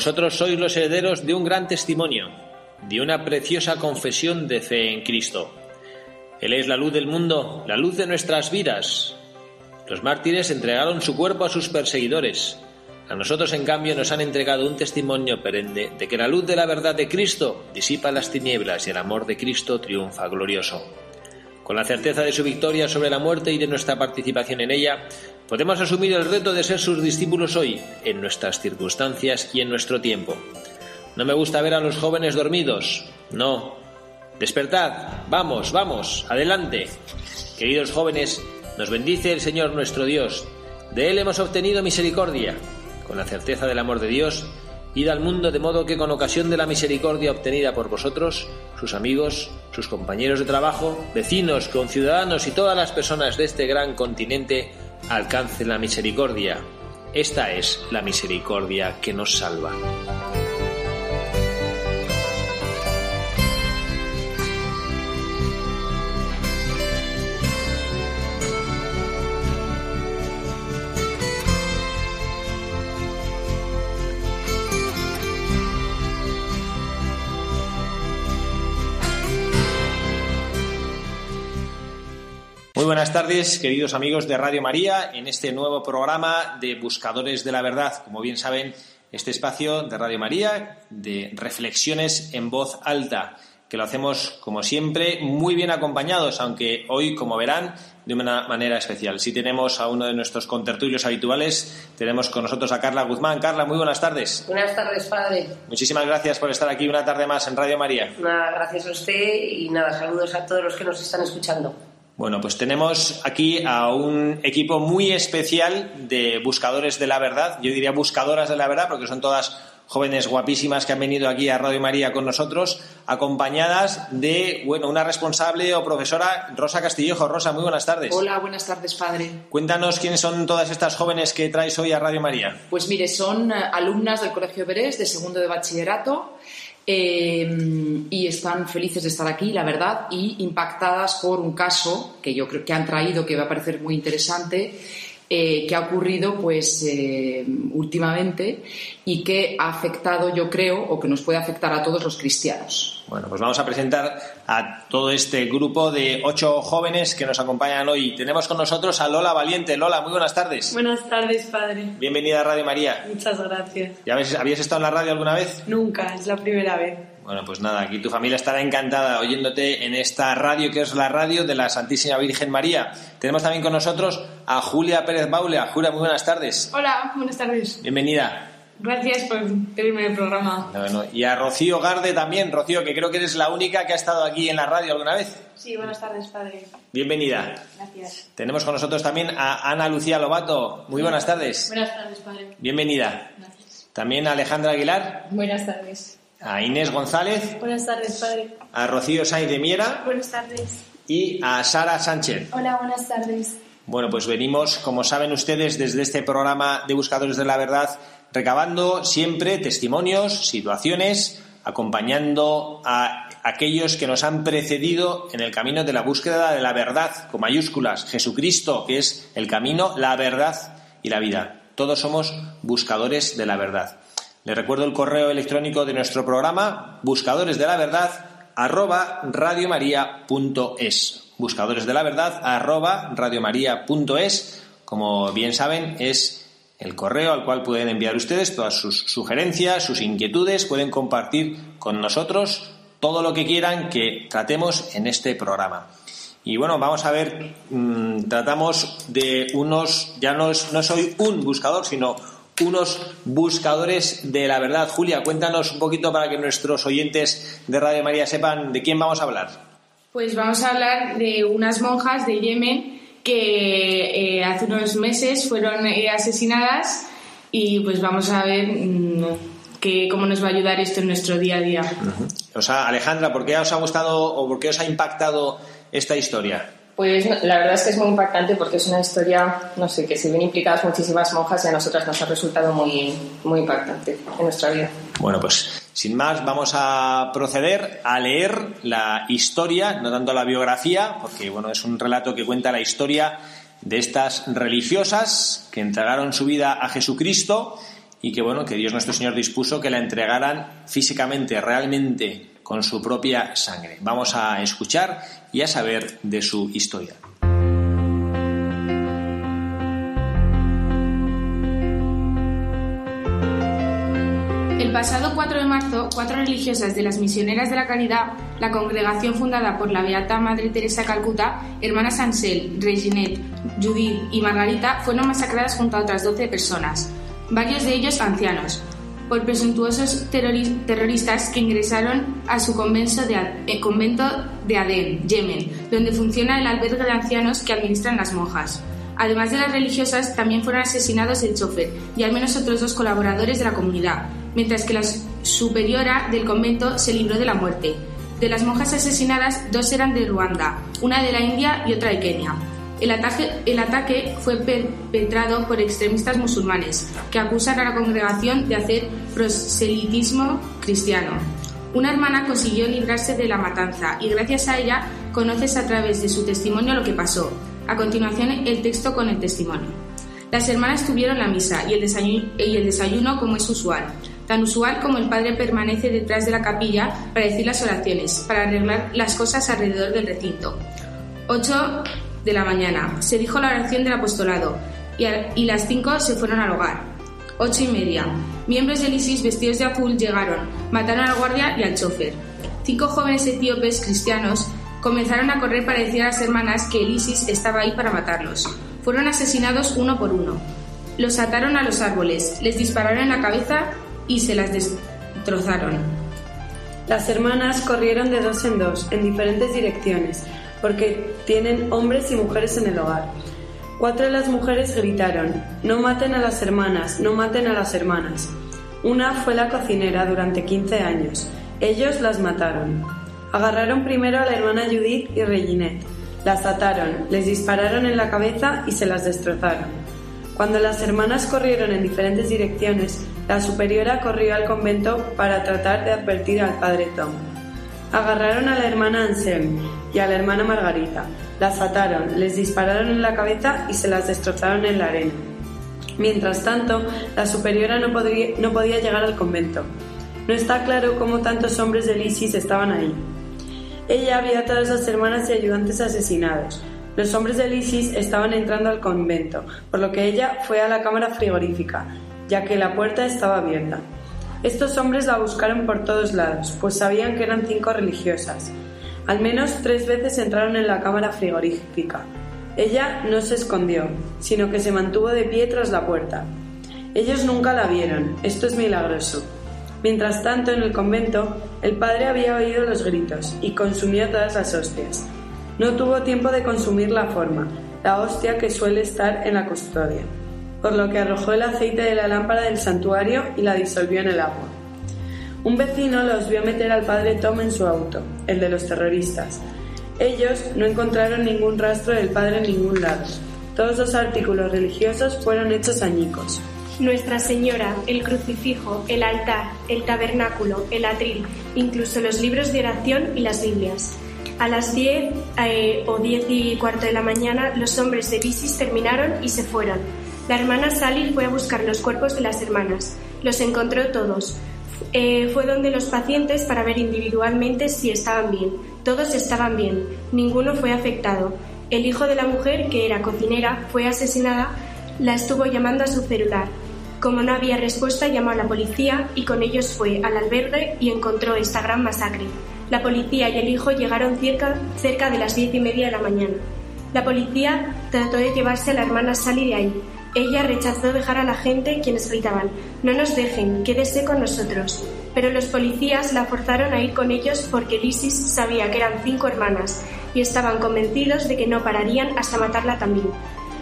Vosotros sois los herederos de un gran testimonio, de una preciosa confesión de fe en Cristo. Él es la luz del mundo, la luz de nuestras vidas. Los mártires entregaron su cuerpo a sus perseguidores. A nosotros, en cambio, nos han entregado un testimonio perenne de que la luz de la verdad de Cristo disipa las tinieblas y el amor de Cristo triunfa glorioso. Con la certeza de su victoria sobre la muerte y de nuestra participación en ella, podemos asumir el reto de ser sus discípulos hoy, en nuestras circunstancias y en nuestro tiempo. No me gusta ver a los jóvenes dormidos. No. Despertad. Vamos, vamos, adelante. Queridos jóvenes, nos bendice el Señor nuestro Dios. De Él hemos obtenido misericordia. Con la certeza del amor de Dios, id al mundo de modo que con ocasión de la misericordia obtenida por vosotros, sus amigos, sus compañeros de trabajo, vecinos, conciudadanos y todas las personas de este gran continente alcancen la misericordia. Esta es la misericordia que nos salva. Muy buenas tardes, queridos amigos de Radio María, en este nuevo programa de Buscadores de la Verdad. Como bien saben, este espacio de Radio María de reflexiones en voz alta, que lo hacemos, como siempre, muy bien acompañados, aunque hoy, como verán, de una manera especial. Si tenemos a uno de nuestros contertulios habituales, tenemos con nosotros a Carla Guzmán. Carla, muy buenas tardes. Buenas tardes, padre. Muchísimas gracias por estar aquí una tarde más en Radio María. Nada, gracias a usted y nada, saludos a todos los que nos están escuchando. Bueno, pues tenemos aquí a un equipo muy especial de buscadores de la verdad. Yo diría buscadoras de la verdad porque son todas jóvenes guapísimas que han venido aquí a Radio María con nosotros, acompañadas de, bueno, una responsable o profesora, Rosa Castillejo. Rosa, muy buenas tardes. Hola, buenas tardes, padre. Cuéntanos quiénes son todas estas jóvenes que traes hoy a Radio María. Pues mire, son eh, alumnas del Colegio Berés de segundo de bachillerato eh, y están felices de estar aquí, la verdad, y impactadas por un caso que yo creo que han traído que va a parecer muy interesante. Eh, que ha ocurrido pues eh, últimamente y que ha afectado yo creo o que nos puede afectar a todos los cristianos Bueno, pues vamos a presentar a todo este grupo de ocho jóvenes que nos acompañan hoy. Tenemos con nosotros a Lola Valiente. Lola, muy buenas tardes. Buenas tardes, padre. Bienvenida a Radio María. Muchas gracias. ¿Ya habéis, habías estado en la radio alguna vez? Nunca, es la primera vez. Bueno, pues nada, aquí tu familia estará encantada oyéndote en esta radio que es la radio de la Santísima Virgen María. Tenemos también con nosotros a Julia Pérez Baule. Julia, muy buenas tardes. Hola, buenas tardes. Bienvenida. Gracias por pedirme el programa. Y a Rocío Garde también. Rocío, que creo que eres la única que ha estado aquí en la radio alguna vez. Sí, buenas tardes, padre. Bienvenida. Gracias. Tenemos con nosotros también a Ana Lucía Lobato. Muy buenas tardes. Buenas tardes, padre. Bienvenida. Gracias. También a Alejandra Aguilar, Buenas tardes. A Inés González, Buenas tardes, padre. a Rocío Sainz de Miera Buenas tardes. y a Sara Sánchez. Hola, buenas tardes. Bueno, pues venimos, como saben ustedes, desde este programa de Buscadores de la Verdad, recabando siempre testimonios, situaciones, acompañando a aquellos que nos han precedido en el camino de la búsqueda de la verdad, con mayúsculas, Jesucristo, que es el camino, la verdad y la vida. Todos somos buscadores de la verdad. Les recuerdo el correo electrónico de nuestro programa, buscadores de la verdad, arroba radiomaria.es. Buscadores de la verdad, arroba radiomaria.es. Como bien saben, es el correo al cual pueden enviar ustedes todas sus sugerencias, sus inquietudes, pueden compartir con nosotros todo lo que quieran que tratemos en este programa. Y bueno, vamos a ver, mmm, tratamos de unos, ya no, es, no soy un buscador, sino unos buscadores de la verdad. Julia, cuéntanos un poquito para que nuestros oyentes de Radio María sepan de quién vamos a hablar. Pues vamos a hablar de unas monjas de Yemen que eh, hace unos meses fueron eh, asesinadas y pues vamos a ver mm, que, cómo nos va a ayudar esto en nuestro día a día. O sea, Alejandra, ¿por qué os ha gustado o por qué os ha impactado esta historia? Pues la verdad es que es muy impactante porque es una historia, no sé, que si bien implicadas muchísimas monjas y a nosotras nos ha resultado muy, muy impactante en nuestra vida. Bueno, pues sin más vamos a proceder a leer la historia, no tanto la biografía, porque bueno, es un relato que cuenta la historia de estas religiosas que entregaron su vida a Jesucristo y que bueno, que Dios nuestro Señor dispuso que la entregaran físicamente, realmente, con su propia sangre. Vamos a escuchar y a saber de su historia. El pasado 4 de marzo, cuatro religiosas de las Misioneras de la Caridad, la congregación fundada por la Beata Madre Teresa Calcuta, hermanas Ansel, Reginet, Judith y Margarita, fueron masacradas junto a otras 12 personas, varios de ellos ancianos, por presuntuosos terrori- terroristas que ingresaron a su eh, convento de Adén, Yemen, donde funciona el albergue de ancianos que administran las monjas. Además de las religiosas, también fueron asesinados el chofer y al menos otros dos colaboradores de la comunidad, mientras que la superiora del convento se libró de la muerte. De las monjas asesinadas, dos eran de Ruanda, una de la India y otra de Kenia. El ataque, fue perpetrado por extremistas musulmanes que acusan a la congregación de hacer proselitismo cristiano. Una hermana consiguió librarse de la matanza y gracias a ella conoces a través de su testimonio lo que pasó. A continuación el texto con el testimonio. Las hermanas tuvieron la misa y el, desayuno, y el desayuno como es usual, tan usual como el padre permanece detrás de la capilla para decir las oraciones, para arreglar las cosas alrededor del recinto. 8 de la mañana se dijo la oración del apostolado y, a- y las 5 se fueron al hogar. 8 y media. Miembros del ISIS vestidos de azul llegaron, mataron al guardia y al chofer. Cinco jóvenes etíopes cristianos comenzaron a correr para decir a las hermanas que el ISIS estaba ahí para matarlos. Fueron asesinados uno por uno. Los ataron a los árboles, les dispararon en la cabeza y se las destrozaron. Las hermanas corrieron de dos en dos, en diferentes direcciones, porque tienen hombres y mujeres en el hogar. Cuatro de las mujeres gritaron, no maten a las hermanas, no maten a las hermanas. Una fue la cocinera durante 15 años. Ellos las mataron. Agarraron primero a la hermana Judith y Reginet. Las ataron, les dispararon en la cabeza y se las destrozaron. Cuando las hermanas corrieron en diferentes direcciones, la superiora corrió al convento para tratar de advertir al padre Tom. Agarraron a la hermana Anselm y a la hermana Margarita, las ataron, les dispararon en la cabeza y se las destrozaron en la arena. Mientras tanto, la superiora no podía, llegar al convento. No está claro cómo tantos hombres del ISIS estaban ahí. Ella vio a todas las hermanas y ayudantes asesinados. Los hombres del ISIS estaban entrando al convento, por lo que ella fue a la cámara frigorífica, ya que la puerta estaba abierta. Estos hombres la buscaron por todos lados, pues sabían que eran cinco religiosas. Al menos tres veces entraron en la cámara frigorífica. Ella no se escondió, sino que se mantuvo de pie tras la puerta. Ellos nunca la vieron, esto es milagroso. Mientras tanto, en el convento, el padre había oído los gritos y consumió todas las hostias. No tuvo tiempo de consumir la forma, la hostia que suele estar en la custodia, por lo que arrojó el aceite de la lámpara del santuario y la disolvió en el agua. Un vecino los vio meter al padre Tom en su auto, el de los terroristas. Ellos no encontraron ningún rastro del padre en ningún lado. Todos los artículos religiosos fueron hechos añicos. Nuestra Señora, el crucifijo, el altar, el tabernáculo, el atril, incluso los libros de oración y las Biblias. A las 10 eh, o 10 y cuarto de la mañana, los hombres de Isis terminaron y se fueron. La hermana Sally fue a buscar los cuerpos de las hermanas. Los encontró todos. Eh, fue donde los pacientes para ver individualmente si estaban bien. Todos estaban bien. Ninguno fue afectado. El hijo de la mujer, que era cocinera, fue asesinada. La estuvo llamando a su celular. Como no había respuesta, llamó a la policía y con ellos fue al albergue y encontró esta gran masacre. La policía y el hijo llegaron cerca, cerca de las diez y media de la mañana. La policía trató de llevarse a la hermana Sally de ahí. Ella rechazó dejar a la gente quienes gritaban, no nos dejen, quédese con nosotros. pero los policías la forzaron a ir con ellos porque Lisis sabía que eran cinco hermanas y estaban convencidos de que no pararían hasta matarla también.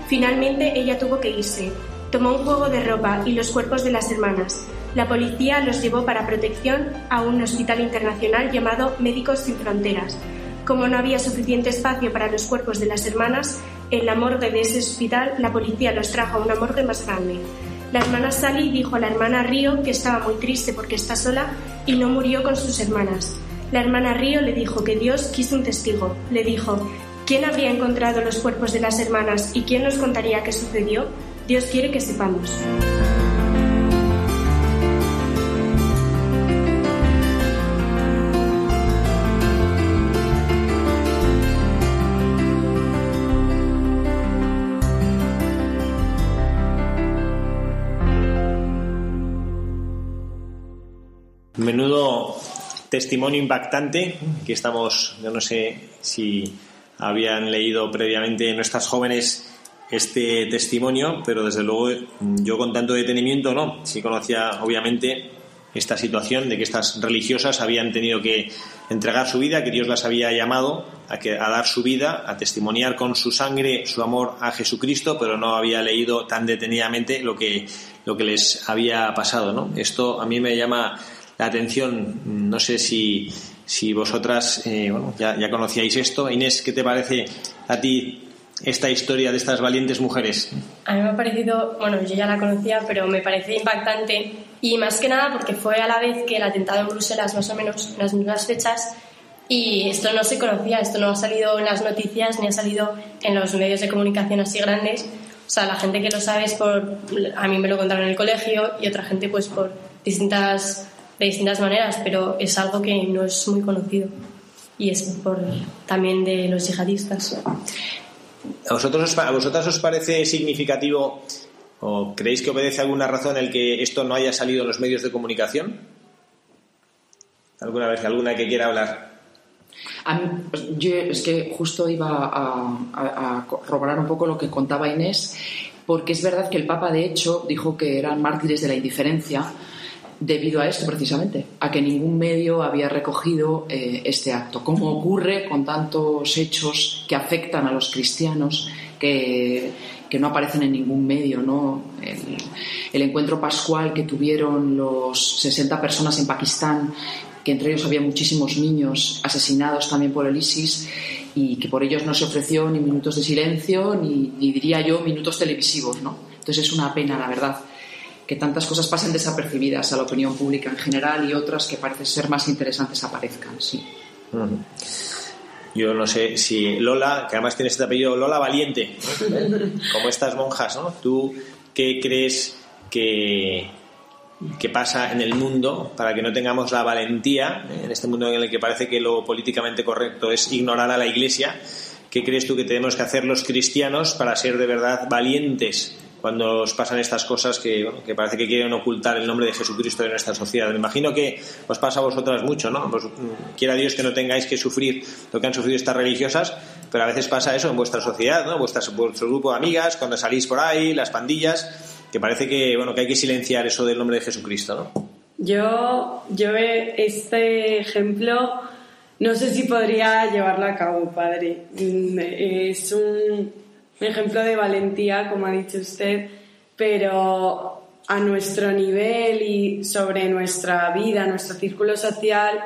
Finalmente ella tuvo que irse. Tomó un juego de ropa y los cuerpos de las hermanas. La policía los llevó para protección a un hospital internacional llamado Médicos Sin Fronteras. Como no había suficiente espacio para los cuerpos de las hermanas, en la morgue de ese hospital la policía los trajo a una morgue más grande. La hermana Sally dijo a la hermana Río que estaba muy triste porque está sola y no murió con sus hermanas. La hermana Río le dijo que Dios quiso un testigo. Le dijo, ¿quién habría encontrado los cuerpos de las hermanas y quién nos contaría qué sucedió? Dios quiere que sepamos. Testimonio impactante. Aquí estamos, yo no sé si habían leído previamente nuestras jóvenes este testimonio, pero desde luego yo con tanto detenimiento no. Sí conocía obviamente esta situación de que estas religiosas habían tenido que entregar su vida, que Dios las había llamado a, que, a dar su vida, a testimoniar con su sangre su amor a Jesucristo, pero no había leído tan detenidamente lo que, lo que les había pasado. ¿no? Esto a mí me llama la atención. No sé si, si vosotras eh, bueno, ya, ya conocíais esto. Inés, ¿qué te parece a ti esta historia de estas valientes mujeres? A mí me ha parecido, bueno, yo ya la conocía, pero me parece impactante y más que nada porque fue a la vez que el atentado en Bruselas, más o menos en las mismas fechas, y esto no se conocía, esto no ha salido en las noticias ni ha salido en los medios de comunicación así grandes. O sea, la gente que lo sabe es por, a mí me lo contaron en el colegio y otra gente pues por distintas, de distintas maneras, pero es algo que no es muy conocido y es por también de los yihadistas. ¿A, vosotros, os- ¿A vosotras os parece significativo o creéis que obedece a alguna razón el que esto no haya salido en los medios de comunicación? ¿Alguna vez alguna que quiera hablar? A mí, pues, yo es que justo iba a, a- a corroborar un poco lo que contaba Inés, porque es verdad que el Papa, de hecho, dijo que eran mártires de la indiferencia debido a esto precisamente, a que ningún medio había recogido eh, este acto, como ocurre con tantos hechos que afectan a los cristianos que, que no aparecen en ningún medio, ¿no? El, el encuentro pascual que tuvieron los 60 personas en Pakistán, que entre ellos había muchísimos niños asesinados también por el ISIS y que por ellos no se ofreció ni minutos de silencio ni, ni diría yo minutos televisivos, ¿no? Entonces es una pena, la verdad que tantas cosas pasen desapercibidas a la opinión pública en general y otras que parece ser más interesantes aparezcan, sí. Yo no sé si Lola, que además tienes este apellido, Lola Valiente, como estas monjas, ¿no? ¿Tú qué crees que, que pasa en el mundo para que no tengamos la valentía, eh, en este mundo en el que parece que lo políticamente correcto es ignorar a la Iglesia? ¿Qué crees tú que tenemos que hacer los cristianos para ser de verdad valientes cuando os pasan estas cosas que, bueno, que parece que quieren ocultar el nombre de Jesucristo de nuestra sociedad? Me imagino que os pasa a vosotras mucho, ¿no? Pues, mm, quiera Dios que no tengáis que sufrir lo que han sufrido estas religiosas, pero a veces pasa eso en vuestra sociedad, ¿no? Vuestras, vuestro grupo de amigas, cuando salís por ahí, las pandillas, que parece que, bueno, que hay que silenciar eso del nombre de Jesucristo, ¿no? Yo, yo este ejemplo no sé si podría llevarlo a cabo, padre. Mm, Es un ejemplo de valentía, como ha dicho usted, pero a nuestro nivel y sobre nuestra vida, nuestro círculo social,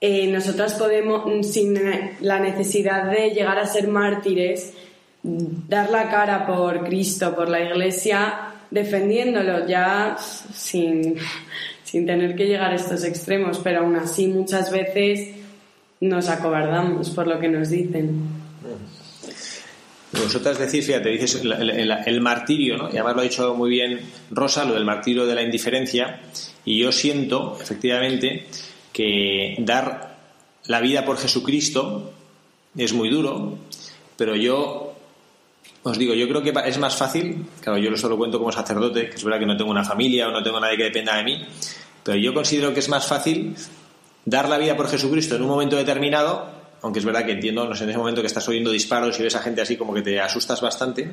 eh, nosotras podemos, sin la necesidad de llegar a ser mártires, dar la cara por Cristo, por la Iglesia, defendiéndolo ya sin, sin tener que llegar a estos extremos, pero aún así muchas veces nos acobardamos por lo que nos dicen. Vosotras decís, fíjate, dices el, martirio, ¿no? Y además lo ha dicho muy bien Rosa, lo del martirio de la indiferencia. Y yo siento, efectivamente, que dar la vida por Jesucristo es muy duro, pero yo os digo, yo creo que es más fácil, claro, yo lo cuento como sacerdote, que es verdad que no tengo una familia o no tengo nadie que dependa de mí, pero yo considero que es más fácil dar la vida por Jesucristo en un momento determinado, aunque es verdad que entiendo, no sé, en ese momento que estás oyendo disparos y ves a gente así como que te asustas bastante,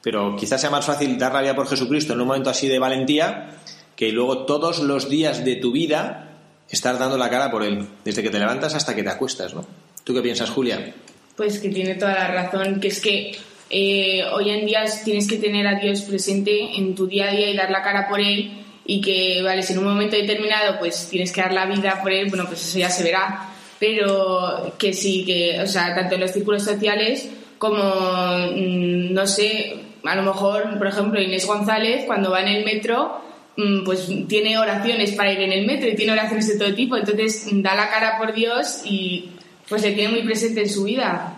pero quizás sea más fácil dar la vida por Jesucristo en un momento así de valentía que luego todos los días de tu vida estás dando la cara por él, desde que te levantas hasta que te acuestas, ¿no? ¿Tú qué piensas, Julia? Pues que tiene toda la razón, que es que eh, hoy en día tienes que tener a Dios presente en tu día a día y dar la cara por Él y que, vale, si en un momento determinado pues tienes que dar la vida por Él, bueno, pues eso ya se verá, pero que sí, que, o sea, tanto en los círculos sociales como, mm, no sé, a lo mejor, por ejemplo, Inés González, cuando va en el metro, mm, pues tiene oraciones para ir en el metro y tiene oraciones de todo tipo, entonces da la cara por Dios y pues le tiene muy presente en su vida.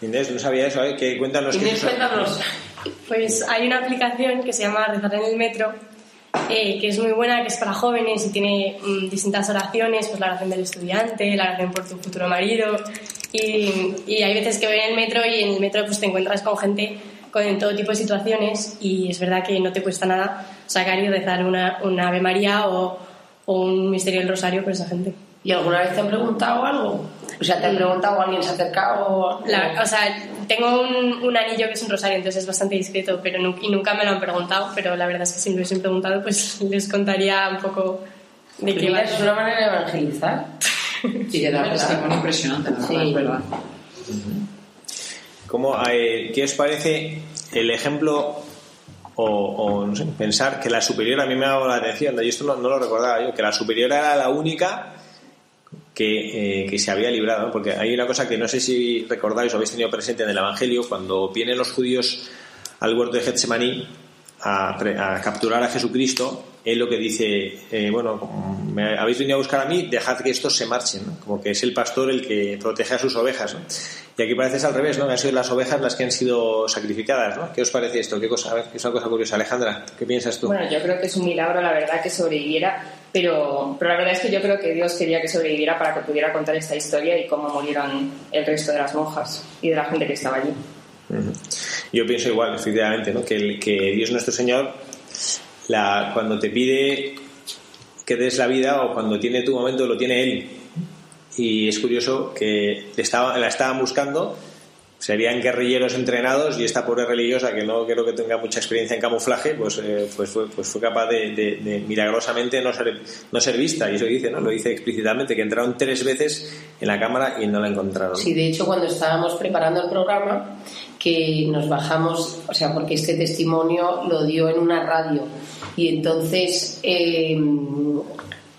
Inés, no sabía eso, ¿eh? Que cuéntanos Inés, cuéntanos. Pues hay una aplicación que se llama Rezar en el Metro, eh, que es muy buena, que es para jóvenes y tiene mm, distintas oraciones, pues la oración del estudiante, la oración por tu futuro marido. Y, hay veces que voy en el metro y en el metro pues te encuentras con gente con todo tipo de situaciones y es verdad que no te cuesta nada sacar y rezar una, una Ave María o, o un misterio del Rosario por esa gente. ¿Y alguna vez te han preguntado algo? O sea, ¿te han preguntado o alguien se ha acercado? La- o sea, tengo un, un anillo que es un rosario, entonces es bastante discreto, pero nu- y nunca me lo han preguntado, pero la verdad es que si me lo hubiesen preguntado, pues les contaría un poco de qué va. es una manera de evangelizar. Y de dar testimonio impresionante, la verdad, Sí. es verdad. ¿Cómo, eh, ¿Qué os parece el ejemplo o, o, no sé, pensar que la superiora, a mí me ha dado la atención, yo esto no, no lo recordaba yo, que la superiora era la única que, eh, que se había librado, porque hay una cosa que no sé si recordáis o habéis tenido presente en el Evangelio, cuando vienen los judíos al huerto de Getsemaní a, capturar a Jesucristo, él lo que dice, eh, bueno, me habéis venido a buscar a mí, dejad que estos se marchen, ¿no? como que es el pastor el que protege a sus ovejas. Y aquí parece al revés, ¿no? Han sido las ovejas las que han sido sacrificadas, ¿no? ¿Qué os parece esto? ¿Qué cosa? A es una cosa curiosa. Alejandra, ¿qué piensas tú? Bueno, yo creo que es un milagro, la verdad, que sobreviviera, pero, pero la verdad es que yo creo que Dios quería que sobreviviera para que pudiera contar esta historia y cómo murieron el resto de las monjas y de la gente que estaba allí. Yo pienso igual, efectivamente, ¿no? que, el- que Dios nuestro Señor, cuando te pide que des la vida o cuando tiene tu momento, lo tiene Él. Y es curioso que la estaban buscando, serían guerrilleros entrenados y esta pobre religiosa que no creo que tenga mucha experiencia en camuflaje, pues, eh, pues, fue, pues fue capaz de, milagrosamente no ser, no ser vista. Y eso dice, ¿no? Lo dice explícitamente, que entraron tres veces en la cámara y no la encontraron. Sí, de hecho, cuando estábamos preparando el programa, que nos bajamos, o sea, porque este testimonio lo dio en una radio, y entonces eh,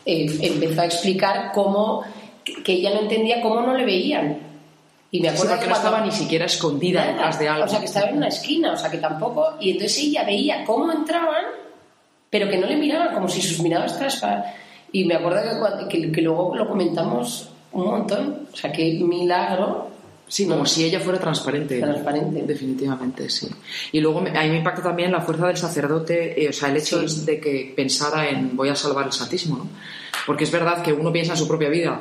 eh, empezó a explicar cómo, que ella no entendía cómo no le veían. Y me Sí, acuerdo que no estaba ni siquiera escondida Nada. detrás de algo. O sea, que estaba en una esquina, o sea, que tampoco. Y entonces ella veía cómo entraban, pero que no le miraban, como si sus miradas traspa. Y me acuerdo que, cuando- que, que luego lo comentamos un montón. O sea, qué milagro. Sí, como si ella fuera transparente. Transparente. Definitivamente, sí. Y luego me- a mí me impacta también la fuerza del sacerdote, eh, o sea, el hecho de que pensara en voy a salvar el Santísimo, ¿no? Porque es verdad que uno piensa en su propia vida,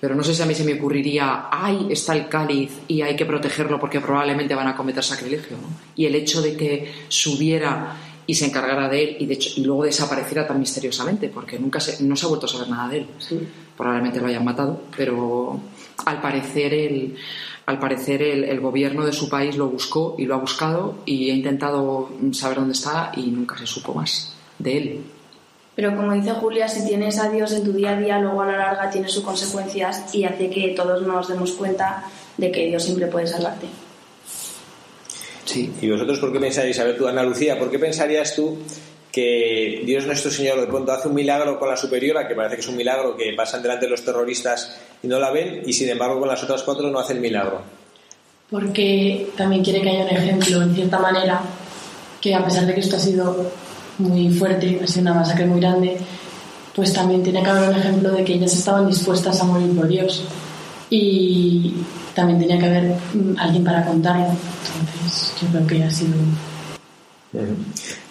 pero no sé si a mí se me ocurriría, ay, está el cáliz y hay que protegerlo porque probablemente van a cometer sacrilegio, ¿no? Y el hecho de que subiera y se encargara de él y, de hecho, y luego desapareciera tan misteriosamente, porque nunca se, no se ha vuelto a saber nada de él. Probablemente lo hayan matado, pero al parecer el, al parecer el, el gobierno de su país lo buscó y lo ha buscado y ha intentado saber dónde está y nunca se supo más de él. Pero como dice Julia, si tienes a Dios en tu día a día, luego a la larga tiene sus consecuencias y hace que todos nos demos cuenta de que Dios siempre puede salvarte. Sí. ¿Y vosotros por qué pensáis, a ver tú, Ana Lucía, por qué pensarías tú que Dios nuestro Señor de pronto hace un milagro con la superiora, que parece que es un milagro que pasan delante de los terroristas y no la ven, y sin embargo con las otras cuatro no hace el milagro? porque también quiere que haya un ejemplo, en cierta manera, que a pesar de que esto ha sido muy fuerte, ha sido una masacre muy grande, pues también tiene que haber un ejemplo de que ellas estaban dispuestas a morir por Dios. Y también tenía que haber mm, alguien para contarlo. Entonces, yo creo que ha sido.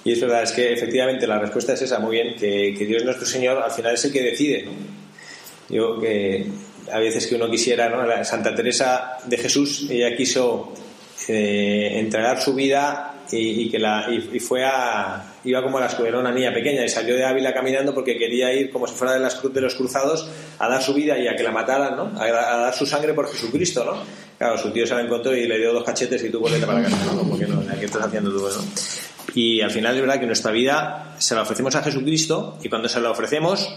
Y es verdad, es que efectivamente la respuesta es esa, muy bien, que, que Dios nuestro Señor al final es el que decide. ¿no? Yo que a veces que uno quisiera, ¿no? Santa Teresa de Jesús, ella quiso eh, entregar su vida y que la y, y fue a iba como a la escuela, era una niña pequeña y salió de Ávila caminando porque quería ir como si fuera de, las, de los cruzados a dar su vida y a que la mataran, ¿no? A, a dar su sangre por Jesucristo, ¿no? Claro, su tío se la encontró y le dio dos cachetes y tú volvete para casa, ¿no? Porque no, ¿qué estás haciendo tú, no? Y al final es verdad que nuestra vida se la ofrecemos a Jesucristo y cuando se la ofrecemos,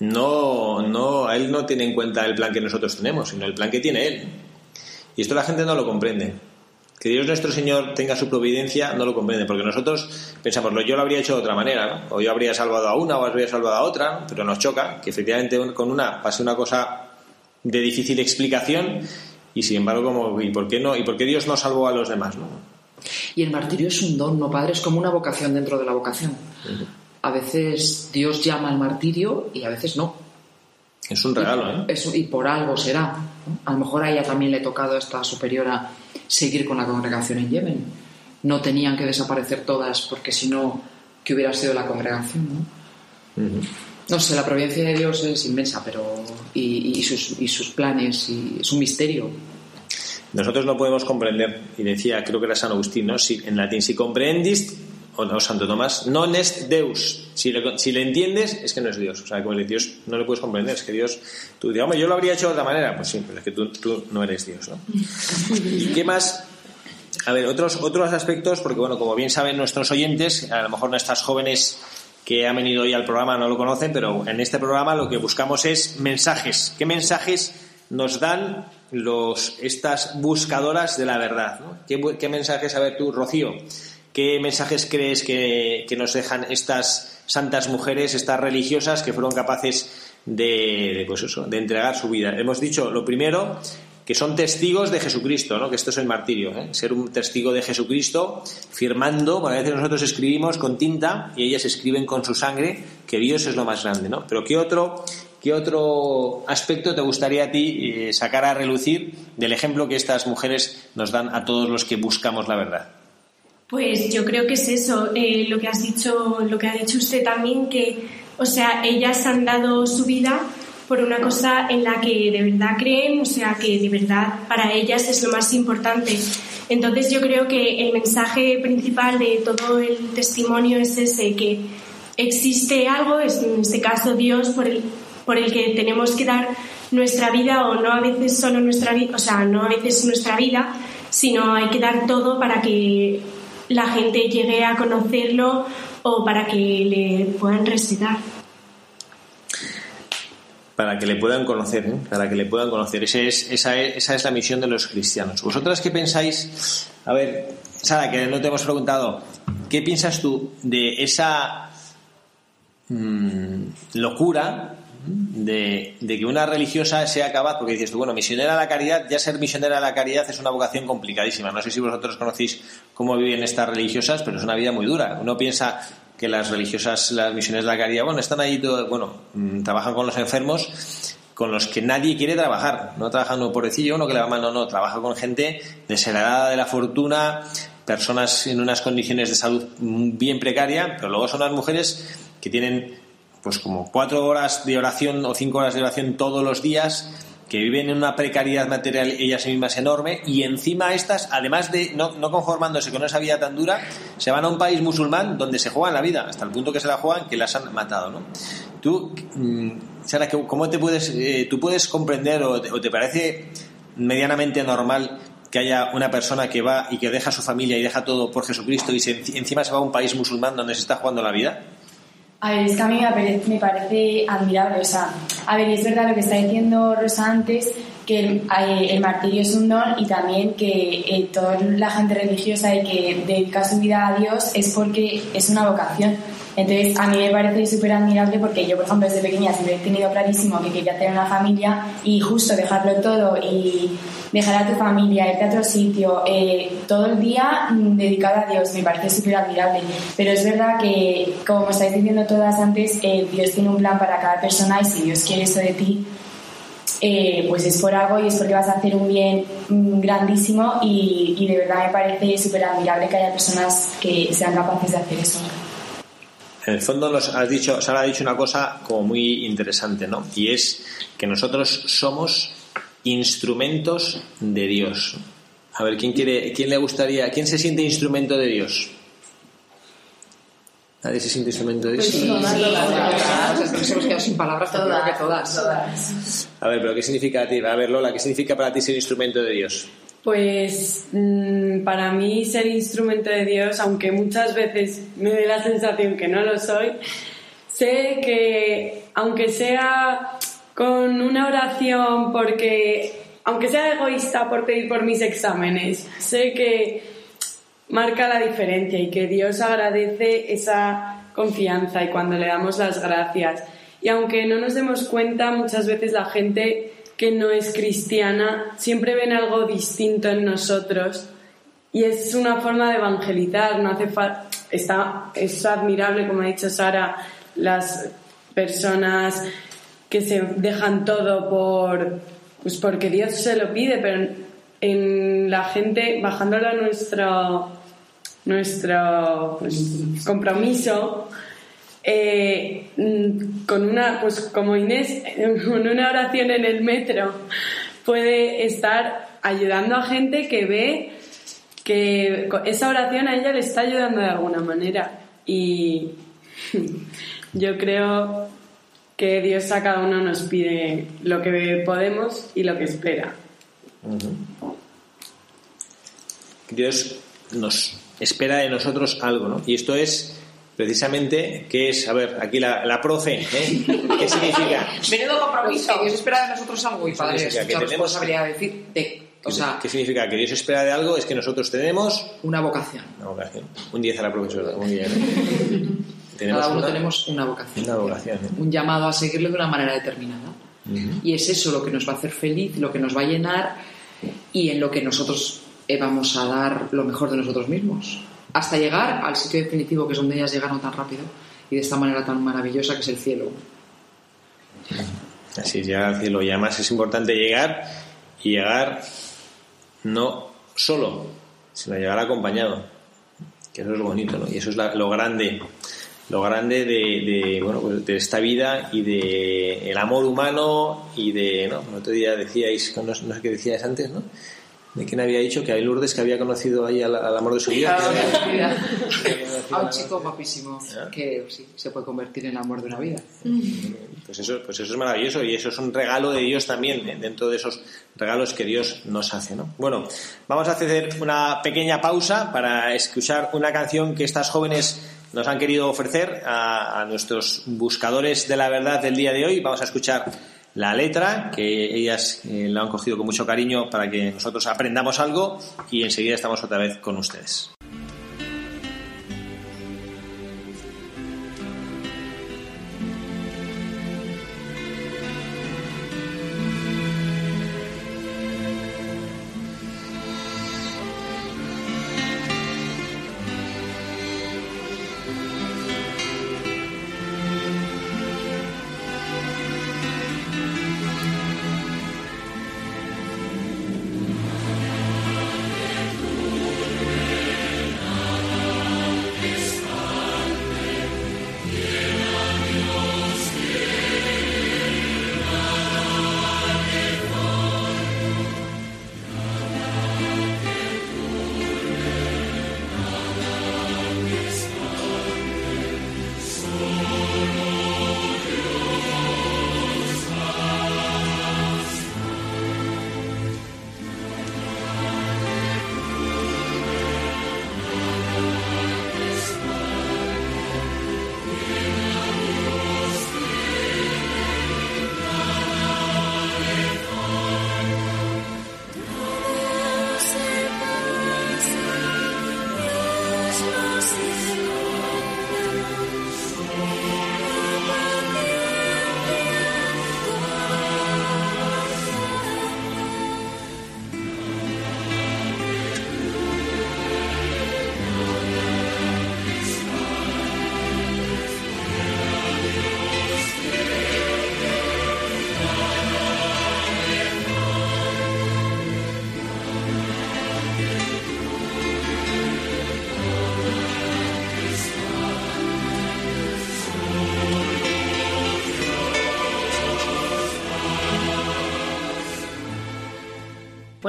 no, no, Él no tiene en cuenta el plan que nosotros tenemos, sino el plan que tiene Él. Y esto la gente no lo comprende. Que Dios nuestro Señor tenga su providencia no lo comprende, porque nosotros pensamos, yo lo habría hecho de otra manera, ¿no? o yo habría salvado a una o habría salvado a otra, pero nos choca que efectivamente con una pase una cosa de difícil explicación y sin embargo, como, ¿y por qué no? ¿Y por qué Dios no salvó a los demás? ¿no? Y el martirio es un don, ¿no, padre? Es como una vocación dentro de la vocación. A veces Dios llama al martirio y a veces no. Es un regalo, ¿eh? Es- y por algo será. A lo mejor a ella también le ha tocado a esta superiora seguir con la congregación en Yemen. No tenían que desaparecer todas porque si no, ¿qué hubiera sido la congregación? ¿no? No sé, la providencia de Dios es inmensa, pero. y, y sus, y sus planes, y es un misterio. Nosotros no podemos comprender, y decía, creo que era San Agustín, ¿no? Si, en latín, si comprendis, o no, Santo Tomás, non est Deus. Si le, si le entiendes, es que no es Dios. O sea, como el Dios no le puedes comprender, es que Dios, tú digamos, yo lo habría hecho de otra manera, pues sí, pero es que tú, tú no eres Dios, ¿no? ¿Qué más? A ver, otros, otros aspectos, porque bueno, como bien saben nuestros oyentes, a lo mejor nuestras jóvenes que han venido hoy al programa no lo conocen, pero en este programa lo que buscamos es mensajes. ¿Qué mensajes nos dan los, estas buscadoras de la verdad? ¿no? ¿Qué, qué mensajes, a ver tú, Rocío, qué mensajes crees que, nos dejan estas santas mujeres, estas religiosas que fueron capaces de, de, pues eso, de entregar su vida? Hemos dicho, lo primero, que son testigos de Jesucristo, ¿no? que esto es el martirio, ¿eh? ser un testigo de Jesucristo, firmando, porque a veces nosotros escribimos con tinta y ellas escriben con su sangre, que Dios es lo más grande. ¿no? Pero ¿qué otro, qué otro aspecto te gustaría a ti eh, sacar a relucir del ejemplo que estas mujeres nos dan a todos los que buscamos la verdad? Pues yo creo que es eso, eh, lo que has dicho, lo que ha dicho usted también, que, o sea, ellas han dado su vida por una cosa en la que de verdad creen, o sea, que de verdad para ellas es lo más importante. Entonces yo creo que el mensaje principal de todo el testimonio es ese, que existe algo, es en este caso Dios, por el, por el que tenemos que dar nuestra vida, o no a veces solo nuestra vida, o sea, no a veces nuestra vida, sino hay que dar todo para que la gente llegue a conocerlo o para que le puedan respetar. Para que le puedan conocer, ¿eh? para que le puedan conocer. Es, esa, es, esa es la misión de los cristianos. ¿Vosotras qué pensáis? A ver, Sara, que no te hemos preguntado, ¿qué piensas tú de esa mm, locura de, que una religiosa sea capaz, porque dices tú, bueno, misionera a la caridad, ya ser misionera a la caridad es una vocación complicadísima. No sé si vosotros conocéis cómo viven estas religiosas, pero es una vida muy dura. Uno piensa que las religiosas, las misiones de la caridad, bueno, están ahí, bueno, mm, trabajan con los enfermos, con los que nadie quiere trabajar. No trabajan un pobrecillo, uno que le va mal, no, no, trabaja con gente desheredada de la fortuna, personas en unas condiciones de salud mm, bien precaria, pero luego son las mujeres que tienen pues como cuatro horas de oración o cinco horas de oración todos los días, que viven en una precariedad material ellas mismas enorme y encima estas, además de no, no conformándose con esa vida tan dura, se van a un país musulmán donde se juegan la vida, hasta el punto que se la juegan que las han matado, ¿no? Tú, mm, Sara, ¿qué- ¿cómo te puedes, eh, tú puedes comprender o te, parece medianamente normal que haya una persona que va y que deja su familia y deja todo por Jesucristo y se- encima se va a un país musulmán donde se está jugando la vida? A ver, es que a mí me parece, me parece admirable. O sea, a ver, es verdad lo que está diciendo Rosa antes, que el, eh, el martirio es un don y también que eh, toda la gente religiosa y que dedica su vida a Dios es porque es una vocación. Entonces, a mí me parece súper admirable porque yo, por ejemplo, desde pequeña siempre he tenido clarísimo que quería tener una familia y justo dejarlo todo y dejar a tu familia, irte a otro sitio, eh, todo el día dedicado a Dios, me parece súper admirable. Pero es verdad que, como estáis diciendo todas antes, eh, Dios tiene un plan para cada persona y si Dios quiere eso de ti, eh, pues es por algo y es porque vas a hacer un bien mm, grandísimo y, y de verdad me parece súper admirable que haya personas que sean capaces de hacer eso. En el fondo nos has dicho, Sara ha dicho una cosa como muy interesante, ¿no? Y es que nosotros somos instrumentos de Dios. A ver, ¿quién quiere, quién le gustaría, quién se siente instrumento de Dios? ¿Nadie se siente instrumento de Dios? Nos hemos quedado sin palabras, creo que todas. A ver, pero ¿qué significa a ti? A ver, Lola, ¿qué significa para ti ser instrumento de Dios? Pues mm, para mí ser instrumento de Dios, aunque muchas veces me dé la sensación que no lo soy, sé que aunque sea con una oración, porque aunque sea egoísta por pedir por mis exámenes, sé que marca la diferencia y que Dios agradece esa confianza y cuando le damos las gracias. Y aunque no nos demos cuenta, muchas veces la gente que no es cristiana siempre ven algo distinto en nosotros y es una forma de evangelizar, no hace falta está es admirable como ha dicho Sara las personas que se dejan todo por pues porque Dios se lo pide, pero en la gente bajándolo a nuestro nuestro pues, compromiso eh, mm, con una, pues como Inés, con una oración en el metro, puede estar ayudando a gente que ve que esa oración a ella le está ayudando de alguna manera. Y yo creo que Dios a cada uno nos pide lo que podemos y lo que espera. Dios nos espera de nosotros algo, ¿no? Y esto es precisamente, ¿qué es? A ver, aquí la, la profe, ¿eh? ¿Qué significa? Menudo compromiso. Que Dios espera de nosotros algo y padre, es que mucha tenemos- responsabilidad de decir, de, o sea, ¿Qué significa? Que Dios espera de algo es que nosotros tenemos una vocación. una vocación. Un 10 a la profesora, muy bien. Tenemos Cada uno una- tenemos una vocación. Una vocación. ¿eh? Un llamado a seguirle de una manera determinada. Y es eso lo que nos va a hacer feliz, lo que nos va a llenar y en lo que nosotros eh, vamos a dar lo mejor de nosotros mismos. Hasta llegar al sitio definitivo, que es donde ellas llegaron tan rápido y de esta manera tan maravillosa que es el cielo. Así es, llegar al cielo. Y además es importante llegar y llegar no solo, sino llegar acompañado. Que eso es bonito, ¿no? Y eso es la- lo grande, lo grande de, bueno, pues de esta vida y de el amor humano y de, ¿no? Otro día decíais, no, no sé qué decíais antes, ¿no? De quién había dicho que hay Lourdes que había conocido ahí al, al amor de su vida. A un chico guapísimo que sí, se puede convertir en el amor de una vida. Pues eso, pues eso es maravilloso y eso es un regalo de Dios también, eh, dentro de esos regalos que Dios nos hace. ¿no? Bueno, vamos a hacer una pequeña pausa para escuchar una canción que estas jóvenes nos han querido ofrecer a, a nuestros buscadores de la verdad del día de hoy. Vamos a escuchar la letra, que ellas eh, la han cogido con mucho cariño para que nosotros aprendamos algo y enseguida estamos otra vez con ustedes.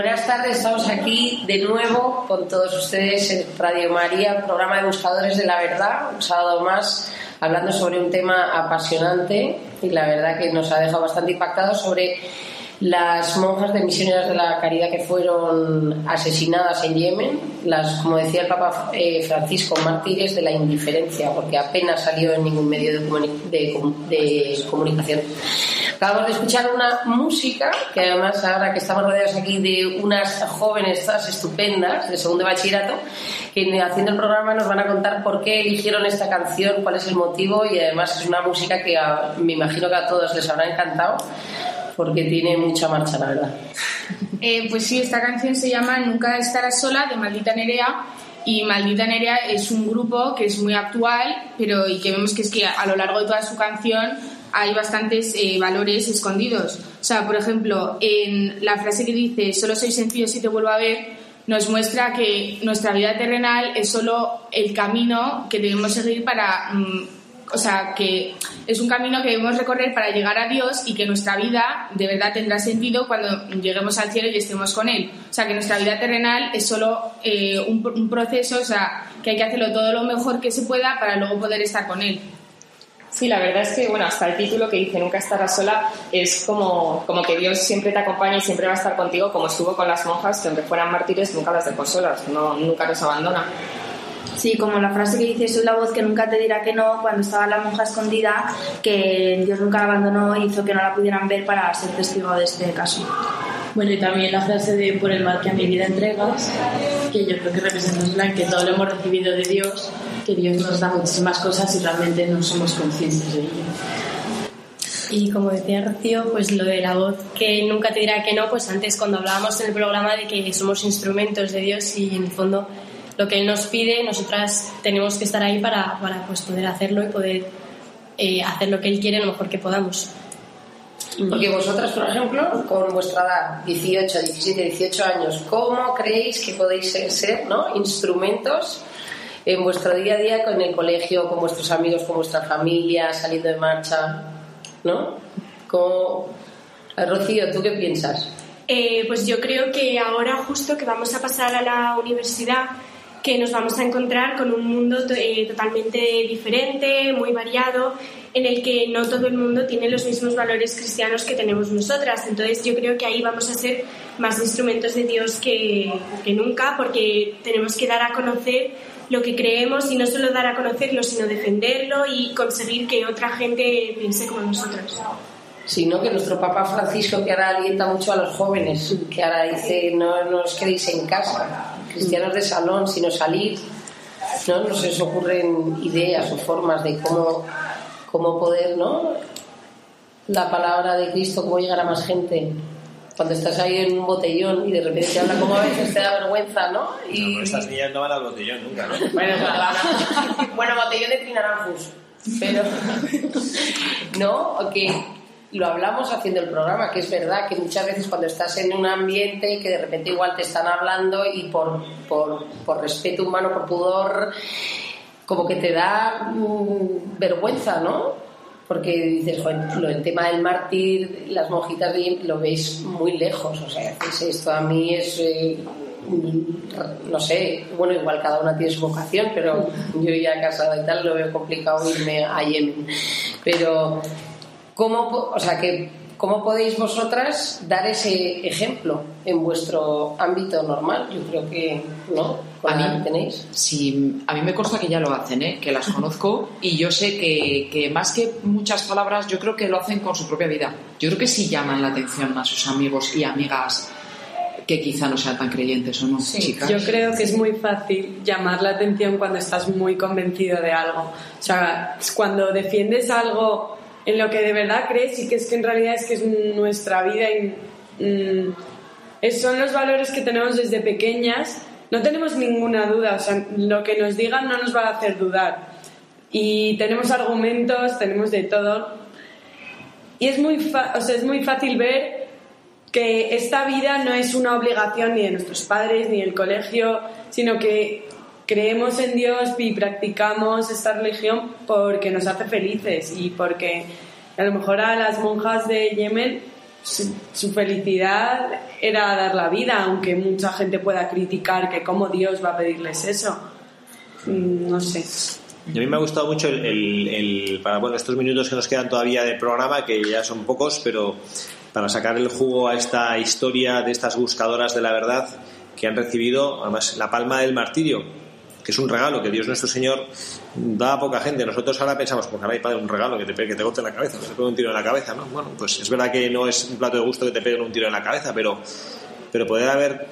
Buenas tardes, estamos aquí de nuevo con todos ustedes en Radio María, programa de Buscadores de la Verdad, un sábado más hablando sobre un tema apasionante y la verdad que nos ha dejado bastante impactados sobre las monjas de misioneras de la caridad que fueron asesinadas en Yemen, las, como decía el Papa eh, Francisco, mártires de la indiferencia, porque apenas salió en ningún medio de, comuni- de de comunicación. Acabamos de escuchar una música que además ahora que estamos rodeados aquí de unas jóvenes todas estupendas de segundo bachillerato, que haciendo el programa nos van a contar por qué eligieron esta canción, cuál es el motivo y además es una música que a- me imagino que a todos les habrá encantado porque tiene mucha marcha, la verdad. Eh, pues sí, esta canción se llama Nunca estarás sola de Maldita Nerea y Maldita Nerea es un grupo que es muy actual, pero y que vemos que es que a lo largo de toda su canción hay bastantes eh, valores escondidos. O sea, por ejemplo, en la frase que dice solo soy sencillo si te vuelvo a ver, nos muestra que nuestra vida terrenal es solo el camino que debemos seguir para mm, o sea, que es un camino que debemos recorrer para llegar a Dios y que nuestra vida de verdad tendrá sentido cuando lleguemos al cielo y estemos con Él. O sea, que nuestra vida terrenal es solo eh, un, proceso, o sea, que hay que hacerlo todo lo mejor que se pueda para luego poder estar con Él. Sí, la verdad es que, bueno, hasta el título que dice Nunca estarás sola es como, como que Dios siempre te acompaña y siempre va a estar contigo, como estuvo con las monjas, que aunque fueran mártires nunca las dejó solas, no, nunca nos abandona. Sí, como la frase que dice, soy la voz que nunca te dirá que no, cuando estaba la monja escondida, que Dios nunca la abandonó e hizo que no la pudieran ver para ser testigo de este caso. Bueno, y también la frase de por el mal que a mi vida entregas, que yo creo que representa en plan que todo lo hemos recibido de Dios, que Dios nos da muchísimas cosas y realmente no somos conscientes de ello. Y como decía Rocío, pues lo de la voz que nunca te dirá que no, pues antes cuando hablábamos en el programa de que somos instrumentos de Dios y en el fondo lo que Él nos pide, nosotras tenemos que estar ahí para, para pues poder hacerlo y poder eh, hacer lo que Él quiere lo mejor que podamos. Porque vosotras, por ejemplo, con vuestra edad, 18, 17, 18 años, ¿cómo creéis que podéis ser, ser, ¿no? instrumentos en vuestro día a día con el colegio, con vuestros amigos, con vuestra familia, saliendo de marcha? ¿No? ¿Cómo... Ver, Rocío, ¿tú qué piensas? Eh, pues yo creo que ahora justo que vamos a pasar a la universidad, que nos vamos a encontrar con un mundo eh, totalmente diferente, muy variado, en el que no todo el mundo tiene los mismos valores cristianos que tenemos nosotras. Entonces yo creo que ahí vamos a ser más instrumentos de Dios que, que nunca, porque tenemos que dar a conocer lo que creemos y no solo dar a conocerlo, sino defenderlo y conseguir que otra gente piense como nosotros. Sino que nuestro Papa Francisco, que ahora alienta mucho a los jóvenes, que ahora dice, no, no os quedéis en casa, cristianos de salón, sino salir, ¿no? No se os ocurren ideas o formas de cómo, cómo poder, ¿no? La palabra de Cristo, cómo llegar a más gente. Cuando estás ahí en un botellón y de repente te habla como a veces te da vergüenza, ¿no? Y, Pero estas niñas no van al botellón nunca, ¿no? bueno, bueno, botellón de trinaranjus. Pero, ¿no? O que lo hablamos haciendo el programa, que es verdad que muchas veces cuando estás en un ambiente que de repente igual te están hablando y por, por, por respeto humano, por pudor, como que te da mm, vergüenza, ¿no? Porque dices, bueno, el tema del mártir, las monjitas de- lo veis muy lejos, o sea, esto a mí es, eh, no sé, bueno, igual cada una tiene su vocación, pero yo ya casada y tal lo veo complicado irme a Yemen. Pero, ¿cómo, o sea, que, ¿cómo podéis vosotras dar ese ejemplo en vuestro ámbito normal? Yo creo que, ¿no? A mí- tenéis. Sí, a mí me consta que ya lo hacen, ¿eh? que las conozco y yo sé que, que más que muchas palabras, yo creo que lo hacen con su propia vida. Yo creo que sí llaman la atención a sus amigos y amigas que quizá no sean tan creyentes o no, chicas. Yo creo que es muy fácil llamar la atención cuando estás muy convencido de algo. O sea, cuando defiendes algo en lo que de verdad crees y que es que en realidad es que es nuestra vida y mm, es- son los valores que tenemos desde pequeñas. No tenemos ninguna duda, o sea, lo que nos digan no nos va a hacer dudar. Y tenemos argumentos, tenemos de todo. Y es muy, o sea, es muy fácil ver que esta vida no es una obligación ni de nuestros padres ni del colegio, sino que creemos en Dios y practicamos esta religión porque nos hace felices y porque a lo mejor a las monjas de Yemen su, felicidad era dar la vida, aunque mucha gente pueda criticar que cómo Dios va a pedirles eso. Mm, No sé. A mí me ha gustado mucho el, el- el- para bueno, estos minutos que nos quedan todavía de programa, que ya son pocos, pero para sacar el jugo a esta historia de estas buscadoras de la verdad que han recibido además la palma del martirio, que es un regalo que Dios nuestro Señor da a poca gente. Nosotros ahora pensamos, pues hay padre un regalo que te que te en la cabeza, que te pegue un tiro en la cabeza, ¿no? Bueno, pues es verdad que no es un plato de gusto que te peguen un tiro en la cabeza, pero, pero poder haber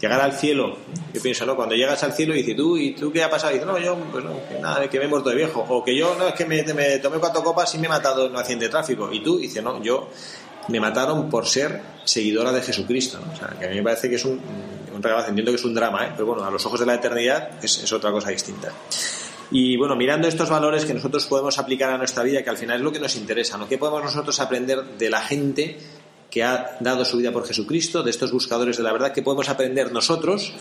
llegar al cielo, yo pienso, ¿no? Cuando llegas al cielo y dices, ¿tú, ¿y tú qué ha pasado? Y dices, no, yo, pues no, que nada, que me he muerto de viejo. O que yo, no, es que me, tomé cuatro copas y me he matado en un accidente de tráfico. Y tú, dices, no, yo me mataron por ser seguidora de Jesucristo. ¿no? O sea, que a mí me parece que es un, un regalo, entiendo que es un drama, ¿eh? pero bueno, a los ojos de la eternidad es, es otra cosa distinta. Y bueno, mirando estos valores que nosotros podemos aplicar a nuestra vida, que al final es lo que nos interesa, ¿no? ¿Qué podemos nosotros aprender de la gente que ha dado su vida por Jesucristo, de estos buscadores de la verdad, que podemos aprender nosotros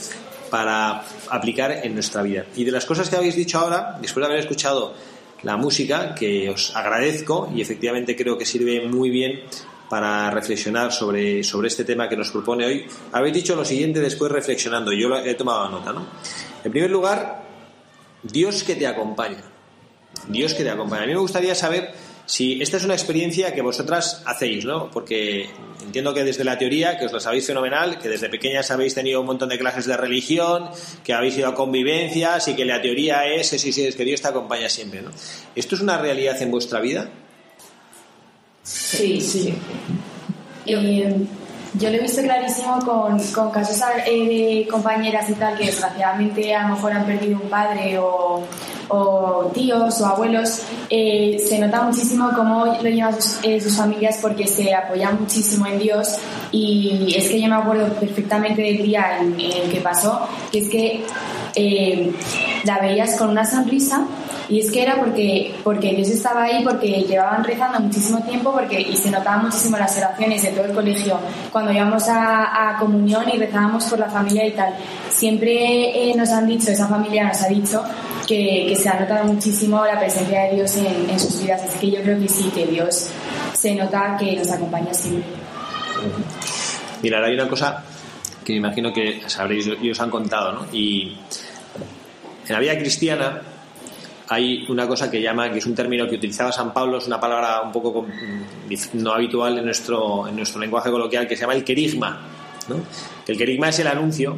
para aplicar en nuestra vida? Y de las cosas que habéis dicho ahora, después de haber escuchado la música, que os agradezco y efectivamente creo que sirve muy bien para reflexionar sobre, sobre este tema que nos propone hoy. Habéis dicho lo siguiente después reflexionando, yo he tomado nota, ¿no? En primer lugar, Dios que te acompaña. Dios que te acompaña. A mí me gustaría saber si esta es una experiencia que vosotras hacéis, ¿no? Porque entiendo que desde la teoría, que os lo sabéis fenomenal, que desde pequeñas habéis tenido un montón de clases de religión, que habéis ido a convivencias y que la teoría es, sí, sí, es que Dios te acompaña siempre, ¿no? ¿Esto es una realidad en vuestra vida? Sí, sí. Y, yo lo he visto clarísimo con, con casos eh, de compañeras y tal que desgraciadamente a lo mejor han perdido un padre o, o tíos o abuelos. Eh, se nota muchísimo cómo lo llevan sus, eh, sus, familias porque se apoyan muchísimo en Dios y es que yo me acuerdo perfectamente del día en, en el que pasó, que es que la veías con una sonrisa y es que era porque, porque Dios estaba ahí, porque llevaban rezando muchísimo tiempo porque, y se notaban muchísimo las oraciones de todo el colegio. Cuando íbamos a, a comunión y rezábamos por la familia y tal, siempre eh, nos han dicho, esa familia nos ha dicho, que, que, se ha notado muchísimo la presencia de Dios en, en, sus vidas. Así que yo creo que sí, que Dios se nota que nos acompaña siempre. Mira, hay una cosa que me imagino que sabréis y os han contado, ¿no? Y en la vida cristiana hay una cosa que llama, que es un término que utilizaba San Pablo, es una palabra un poco no habitual en nuestro, en nuestro lenguaje coloquial, que se llama el querigma. ¿no? El querigma es el anuncio,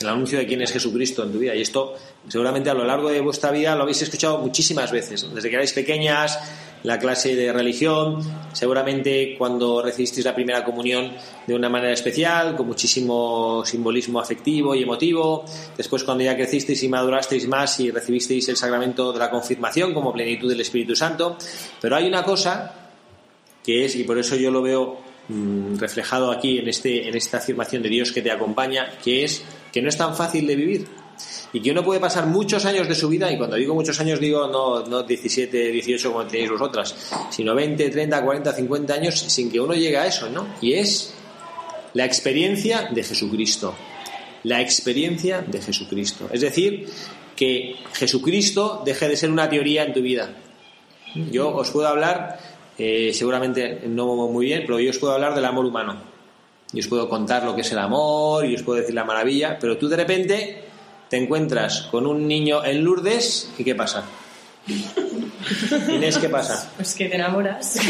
el anuncio de quién es Jesucristo en tu vida. Y esto seguramente a lo largo de vuestra vida lo habéis escuchado muchísimas veces, desde que erais pequeñas, la clase de religión, seguramente cuando recibisteis la primera comunión de una manera especial, con muchísimo simbolismo afectivo y emotivo, después cuando ya crecisteis y madurasteis más y recibisteis el sacramento de la confirmación como plenitud del Espíritu Santo, pero hay una cosa que es, y por eso yo lo veo mmm, reflejado aquí en, este, en esta afirmación de Dios que te acompaña, que es que no es tan fácil de vivir y que uno puede pasar muchos años de su vida, y cuando digo muchos años digo no, no 17, 18 como tenéis vosotras, sino 20, 30, 40, 50 años sin que uno llegue a eso, ¿no? Y es la experiencia de Jesucristo. La experiencia de Jesucristo. Es decir, que Jesucristo deje de ser una teoría en tu vida. Yo os puedo hablar, eh, seguramente no muy bien, pero yo os puedo hablar del amor humano. Y os puedo contar lo que es el amor, y os puedo decir la maravilla, pero tú de repente te encuentras con un niño en Lourdes y ¿qué pasa? Inés, ¿qué pasa? Pues que te enamoras.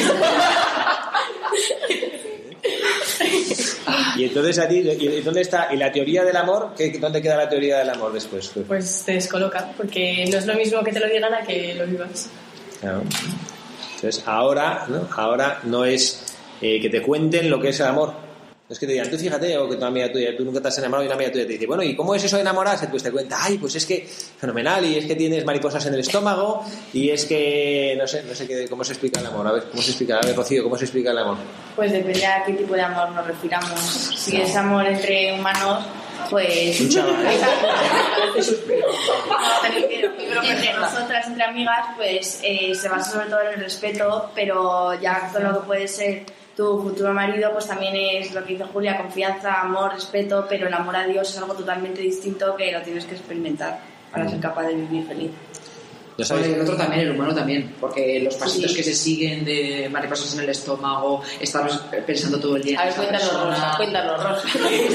y entonces a ti, ¿y dónde está? ¿Y la teoría del amor? ¿qué, ¿Dónde queda la teoría del amor después? Pues te descoloca, porque no es lo mismo que te lo digan a que lo vivas. Claro. Entonces ahora, ¿no? Ahora no es eh, que te cuenten lo que es el amor, es que te digan, tú fíjate, o que una amiga tuya, tú nunca te has enamorado y una amiga tuya te dice, bueno, ¿y cómo es eso de enamorarse? Pues te cuenta, ay, pues es que fenomenal, y es que tienes mariposas en el estómago, y es que, no sé, no sé qué, cómo se explica el amor. A ver, ¿cómo se explica? A ver, Rocío, ¿cómo se explica el amor? Pues depende a qué tipo de amor nos refiramos. Si es amor entre humanos, pues... Un chaval. entre nosotras, entre amigas, pues eh, se basa sobre todo en el respeto, pero ya todo lo que puede ser tu futuro marido, pues también es lo que dice Julia, confianza, amor, respeto, pero el amor a Dios es algo totalmente distinto que lo tienes que experimentar para ser capaz de vivir feliz. ¿No sabéis? el otro también, el humano también, porque los pasitos Sí. que se siguen de mariposas en el estómago, estamos pensando todo el día A en ver, esa cuéntanos, persona, Rosa, cuéntanos, Rosa.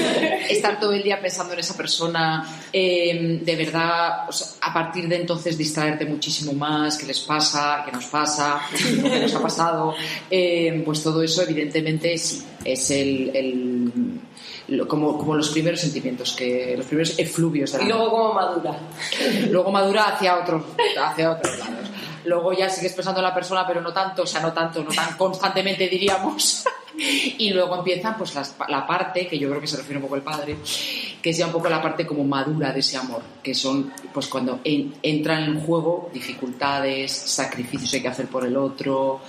estar todo el día pensando en esa persona, eh, de verdad, o sea, a partir de entonces distraerte muchísimo más, qué les pasa, qué nos pasa, qué nos ha pasado, eh, pues todo eso evidentemente sí, es el... el- lo- como, como los primeros sentimientos, que los primeros efluvios de la Y luego cómo madura. luego madura hacia otros hacia otros lados luego ya sigues pensando en la persona pero no tanto o sea no tanto no tan constantemente diríamos y luego empieza pues las- la parte que yo creo que se refiere un poco el padre que es ya un poco la parte como madura de ese amor que son pues cuando en- entran en juego dificultades sacrificios que hay que hacer por el otro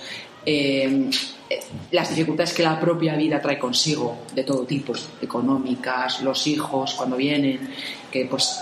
eh, las dificultades que la propia vida trae consigo de todo tipo económicas los hijos cuando vienen que pues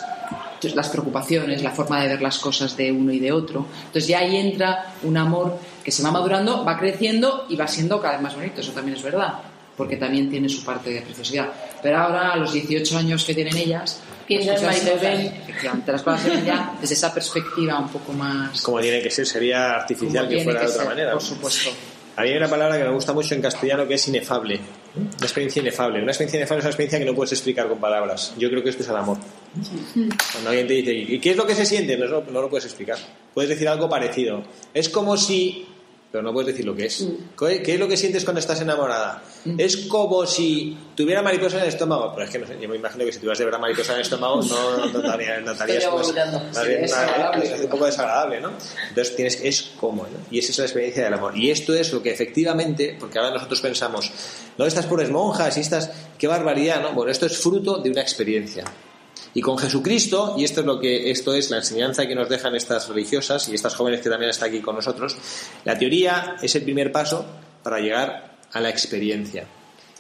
entonces, las preocupaciones, la forma de ver las cosas de uno y de otro. Entonces ya ahí entra un amor que se va madurando, va creciendo y va siendo cada vez más bonito, eso también es verdad, porque también tiene su parte de preciosidad. Pero ahora, a los 18 años que tienen ellas, Piensan las cosas se mariposas. ven, efectivamente, las cosas se ven ya desde esa perspectiva un poco más... Como tiene que ser, sería artificial que fuera de otra ser, manera. Por supuesto. A mí hay una palabra que me gusta mucho en castellano que es inefable. Una experiencia inefable. Una experiencia inefable es una experiencia que no puedes explicar con palabras. Yo creo que esto es el amor. Cuando alguien te dice, ¿y qué es lo que se siente? No, no, lo puedes explicar. Puedes decir algo parecido. Es como si... Pero no puedes decir lo que es. ¿Qué qué es lo que sientes cuando estás enamorada? Es como si tuviera mariposa en el estómago. Pero es que no sé, yo me imagino que si tuvieras de verdad mariposa en el estómago no notarías, notarías Estaría pues, desagradable. es un poco desagradable, ¿no? Entonces tienes es como, ¿no? Y esa es la experiencia del amor. Y esto es lo que efectivamente, porque ahora nosotros pensamos, no estas pobres monjas y estas, qué barbaridad, ¿no? Bueno, esto es fruto de una experiencia. Y con Jesucristo, y esto es lo que esto es la enseñanza que nos dejan estas religiosas y estas jóvenes que también están aquí con nosotros, la teoría es el primer paso para llegar a la experiencia.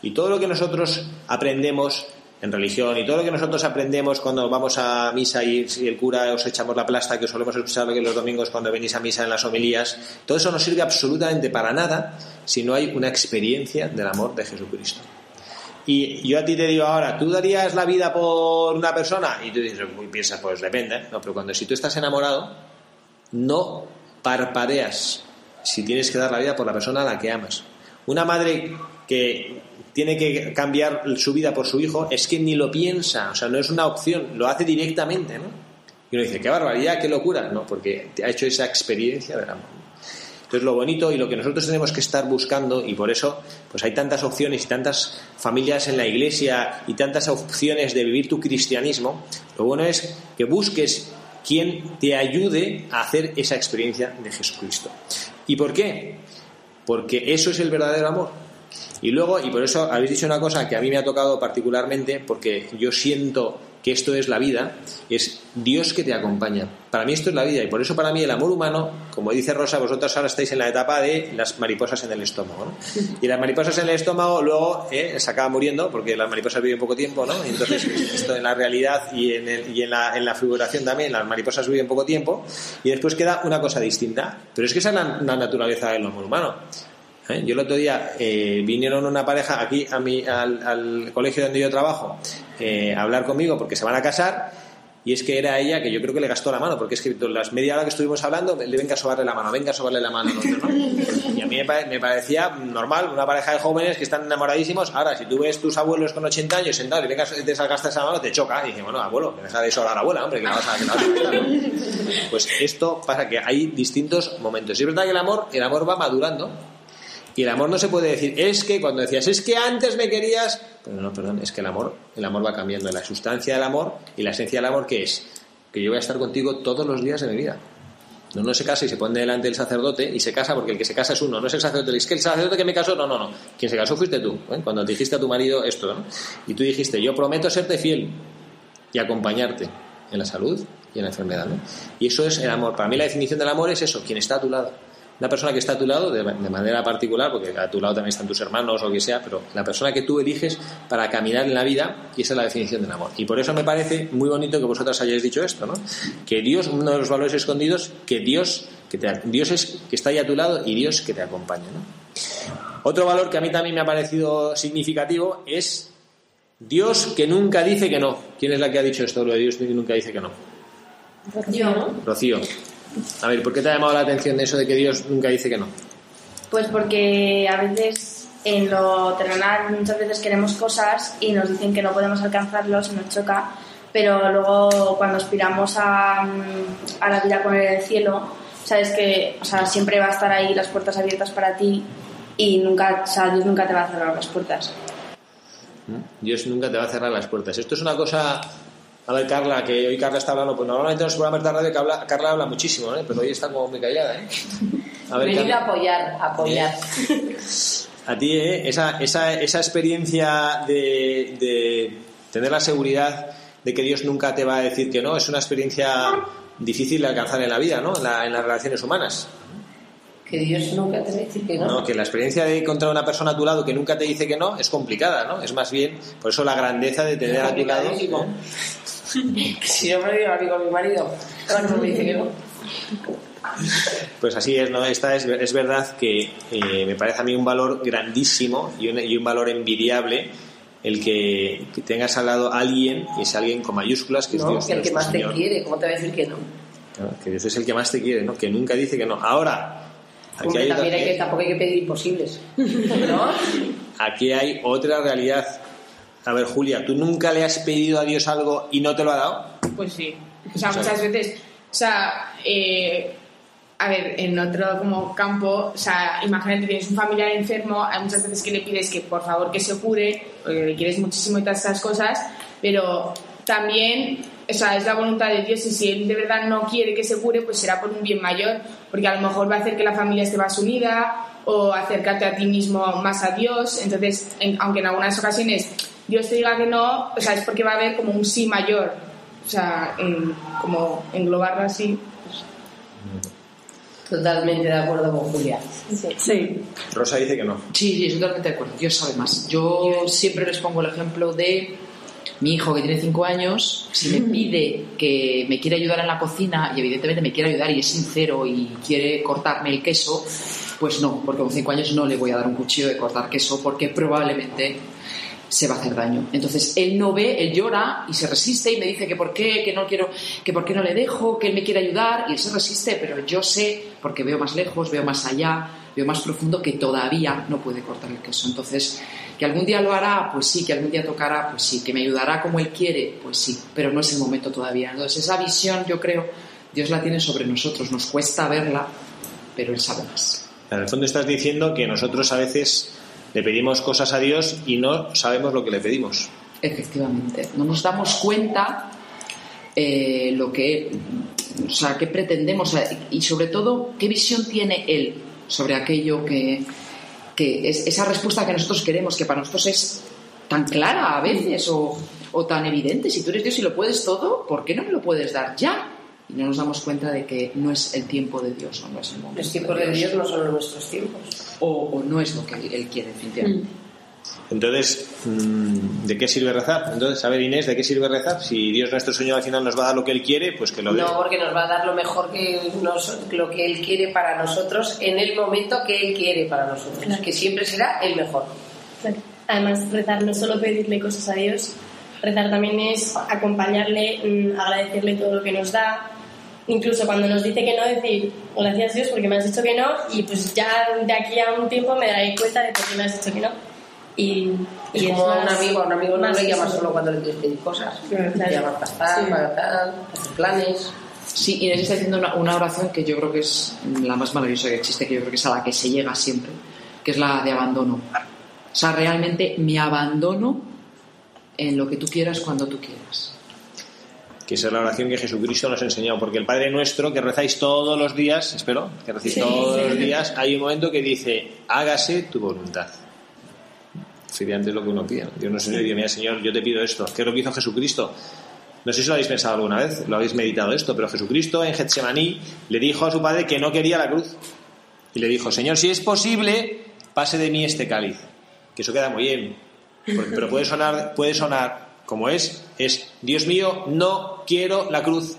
Y todo lo que nosotros aprendemos en religión y todo lo que nosotros aprendemos cuando vamos a misa y, si el cura os echamos la plasta que os solemos escuchar los domingos cuando venís a misa en las homilías, todo eso no sirve absolutamente para nada si no hay una experiencia del amor de Jesucristo. Y yo a ti te digo ahora, ¿tú darías la vida por una persona? Y tú dices, piensas, pues depende. No, pero cuando si tú estás enamorado, no parpadeas si tienes que dar la vida por la persona a la que amas. Una madre que tiene que cambiar su vida por su hijo es que ni lo piensa, o sea, no es una opción, lo hace directamente, ¿no? Y uno dice, qué barbaridad, qué locura. No, porque ha hecho esa experiencia del amor. Entonces lo bonito y lo que nosotros tenemos que estar buscando y por eso pues hay tantas opciones y tantas familias en la iglesia y tantas opciones de vivir tu cristianismo, lo bueno es que busques quien te ayude a hacer esa experiencia de Jesucristo. ¿Y por qué? Porque eso es el verdadero amor. Y luego, y por eso habéis dicho una cosa que a mí me ha tocado particularmente, porque yo siento que esto es la vida, es Dios que te acompaña. Para mí esto es la vida y por eso para mí el amor humano, como dice Rosa, vosotros ahora estáis en la etapa de las mariposas en el estómago. ¿no? Y las mariposas en el estómago luego eh, se acaban muriendo porque las mariposas viven poco tiempo, ¿no? Y entonces esto en la realidad y en, el- y en, la, en la figuración también, las mariposas viven poco tiempo y después queda una cosa distinta. Pero es que esa es la, naturaleza del amor humano. ¿Eh? Yo el otro día eh, vinieron una pareja aquí a mi, al colegio donde yo trabajo eh, hablar conmigo porque se van a casar y es que era ella que yo creo que le gastó la mano porque es que las media hora que estuvimos hablando le venga a sobarle la mano, venga a sobarle la mano ¿no? Y a mí me, pare- me parecía normal una pareja de jóvenes que están enamoradísimos. Ahora, si tú ves tus abuelos con 80 años sentados y vengas te salgaste esa mano, te choca. Y dije, bueno, abuelo, deja de sobar a la abuela, hombre, que la vas a. Pues esto pasa que hay distintos momentos. Y es verdad que el amor, el amor va madurando y el amor no se puede decir, es que cuando decías, es que antes me querías. Pero no, perdón, es que el amor, el amor va cambiando. La sustancia del amor y la esencia del amor, ¿qué es? Que yo voy a estar contigo todos los días de mi vida. No, no se casa y se pone delante del sacerdote y se casa porque el que se casa es uno, no es el sacerdote. Es que el sacerdote que me casó, no, no, no. Quien se casó fuiste tú. ¿eh? Cuando dijiste a tu marido esto, ¿no? Y tú dijiste, yo prometo serte fiel y acompañarte en la salud y en la enfermedad, ¿no? Y eso es el amor. Para mí la definición del amor es eso, quien está a tu lado. Una persona que está a tu lado de, de manera particular, porque a tu lado también están tus hermanos o lo que sea, pero la persona que tú eliges para caminar en la vida, y esa es la definición del amor. Y por eso me parece muy bonito que vosotras hayáis dicho esto, ¿no? Que Dios, uno de los valores escondidos, que Dios, que te, Dios es que está ahí a tu lado y Dios que te acompaña, ¿no? Otro valor que a mí también me ha parecido significativo es Dios que nunca dice que no. ¿Quién es la que ha dicho esto, lo de Dios que nunca dice que no? Yo. Rocío. A ver, ¿por qué te ha llamado la atención eso de que Dios nunca dice que no? Pues porque a veces en lo terrenal muchas veces queremos cosas y nos dicen que no podemos alcanzarlos y nos choca, pero luego cuando aspiramos a, mm, a la vida con el cielo, sabes que o sea, siempre va a estar ahí las puertas abiertas para ti y nunca, o sea, Dios nunca te va a cerrar las puertas. Dios nunca te va a cerrar las puertas. Esto es una cosa. A ver, Carla, que hoy Carla está hablando, pues normalmente en los programas de radio que habla, Carla habla muchísimo, ¿eh? pero hoy está como muy callada. ¿eh? A ver, Venir a apoyar, a apoyar. a ti, ¿eh? esa, esa, esa experiencia de, de tener la seguridad de que Dios nunca te va a decir que no, es una experiencia difícil de alcanzar en la vida, ¿no? En, la- en las relaciones humanas. Que Dios nunca te va a decir que no. No, que la experiencia de encontrar una persona a tu lado que nunca te dice que no es complicada, ¿no? Es más bien, por eso la grandeza de tener a tu lado. complicadísimo. Si yo me digo amigo a mi marido, no me dice que no. Pues así es, ¿no? Esta es, es verdad que eh, me parece a mí un valor grandísimo y un, y un valor envidiable el que, que tengas al lado a alguien, y es alguien con mayúsculas, que es No, Dios. que el que más te Señor. quiere, ¿cómo te va a decir que no? Claro, que Dios es el que más te quiere, ¿no? Que nunca dice que no. Ahora, aquí hay, también hay que, tampoco hay que pedir imposibles. ¿No? aquí hay otra realidad. A ver, Julia, ¿tú nunca le has pedido a Dios algo y no te lo ha dado? Pues sí. O sea, muchas veces. O sea, eh, a ver, en otro como campo, o sea, imagínate, tienes un familiar enfermo, hay muchas veces que le pides que por favor que se cure, porque le quieres muchísimo y todas esas cosas, pero también, o sea, es la voluntad de Dios y si Él de verdad no quiere que se cure, pues será por un bien mayor, porque a lo mejor va a hacer que la familia esté más unida o acercarte a ti mismo más a Dios, entonces, en- aunque en algunas ocasiones Dios te diga que no, o sea, es porque va a haber como un sí mayor, o sea, en- como englobarlo así. Totalmente de acuerdo con Julia. Sí. Rosa dice que no. Sí, sí, estoy totalmente de acuerdo. Dios sabe más. Yo siempre les pongo el ejemplo de mi hijo que tiene 5 años, si me pide que me quiere ayudar en la cocina y evidentemente me quiere ayudar y es sincero y quiere cortarme el queso, pues no, porque con 5 años no le voy a dar un cuchillo de cortar queso porque probablemente se va a hacer daño. Entonces él no ve, él llora y se resiste y me dice que por qué, que no quiero, que por qué no le dejo, que él me quiere ayudar y él se resiste, pero yo sé, porque veo más lejos, veo más allá, veo más profundo que todavía no puede cortar el queso. Entonces, que algún día lo hará, pues sí, que algún día tocará, pues sí, que me ayudará como él quiere, pues sí, pero no es el momento todavía. Entonces esa visión yo creo, Dios la tiene sobre nosotros, nos cuesta verla, pero él sabe más. En el fondo estás diciendo que nosotros a veces le pedimos cosas a Dios y no sabemos lo que le pedimos. Efectivamente, no nos damos cuenta eh, lo que, o sea, qué pretendemos y sobre todo qué visión tiene él sobre aquello que, que es esa respuesta que nosotros queremos, que para nosotros es tan clara a veces o, o tan evidente. Si tú eres Dios y lo puedes todo, ¿por qué no me lo puedes dar ya? Y no nos damos cuenta de que no es el tiempo de Dios o no es el momento. Los tiempos de Dios no son nuestros tiempos. O, o no es lo que Él quiere, definitivamente. Entonces, mm, ¿de qué sirve rezar? Entonces, a ver, Inés, ¿de qué sirve rezar? Si Dios nuestro Señor al final nos va a dar lo que Él quiere, pues que lo dé. No, porque nos va a dar lo mejor que nos- lo que Él quiere para nosotros en el momento que Él quiere para nosotros, que siempre será el mejor. Además, rezar no es solo pedirle cosas a Dios, rezar también es acompañarle, mm, agradecerle todo lo que nos da. Incluso cuando nos dice que no, decir gracias Dios porque me has dicho que no y pues ya de aquí a un tiempo me daré cuenta de por qué me has dicho que no. Y, Es y como a un más- amigo, a un amigo no más le llamas eso. solo cuando le quieres pedir cosas. Claro. Le llamas para estar, Sí. para tal, para hacer planes. Sí, Inés está haciendo una, una oración que yo creo que es la más maravillosa que existe, que yo creo que es a la que se llega siempre, que es la de abandono. O sea, realmente me abandono en lo que tú quieras cuando tú quieras. Que esa es la oración que Jesucristo nos enseñó. Porque el Padre Nuestro, que rezáis todos los días, espero, que recéis Sí. todos los días, hay un momento que dice, hágase tu voluntad. Sería antes lo que uno pide. Dios no Señor, dice, mira Señor, yo te pido esto. ¿Qué es lo que hizo Jesucristo? No sé si lo habéis pensado alguna vez, lo habéis meditado esto, pero Jesucristo en Getsemaní le dijo a su Padre que no quería la cruz. Y le dijo, Señor, si es posible, pase de mí este cáliz. Que eso queda muy bien. Porque- pero puede sonar, puede sonar como es, es, Dios mío, no quiero la cruz.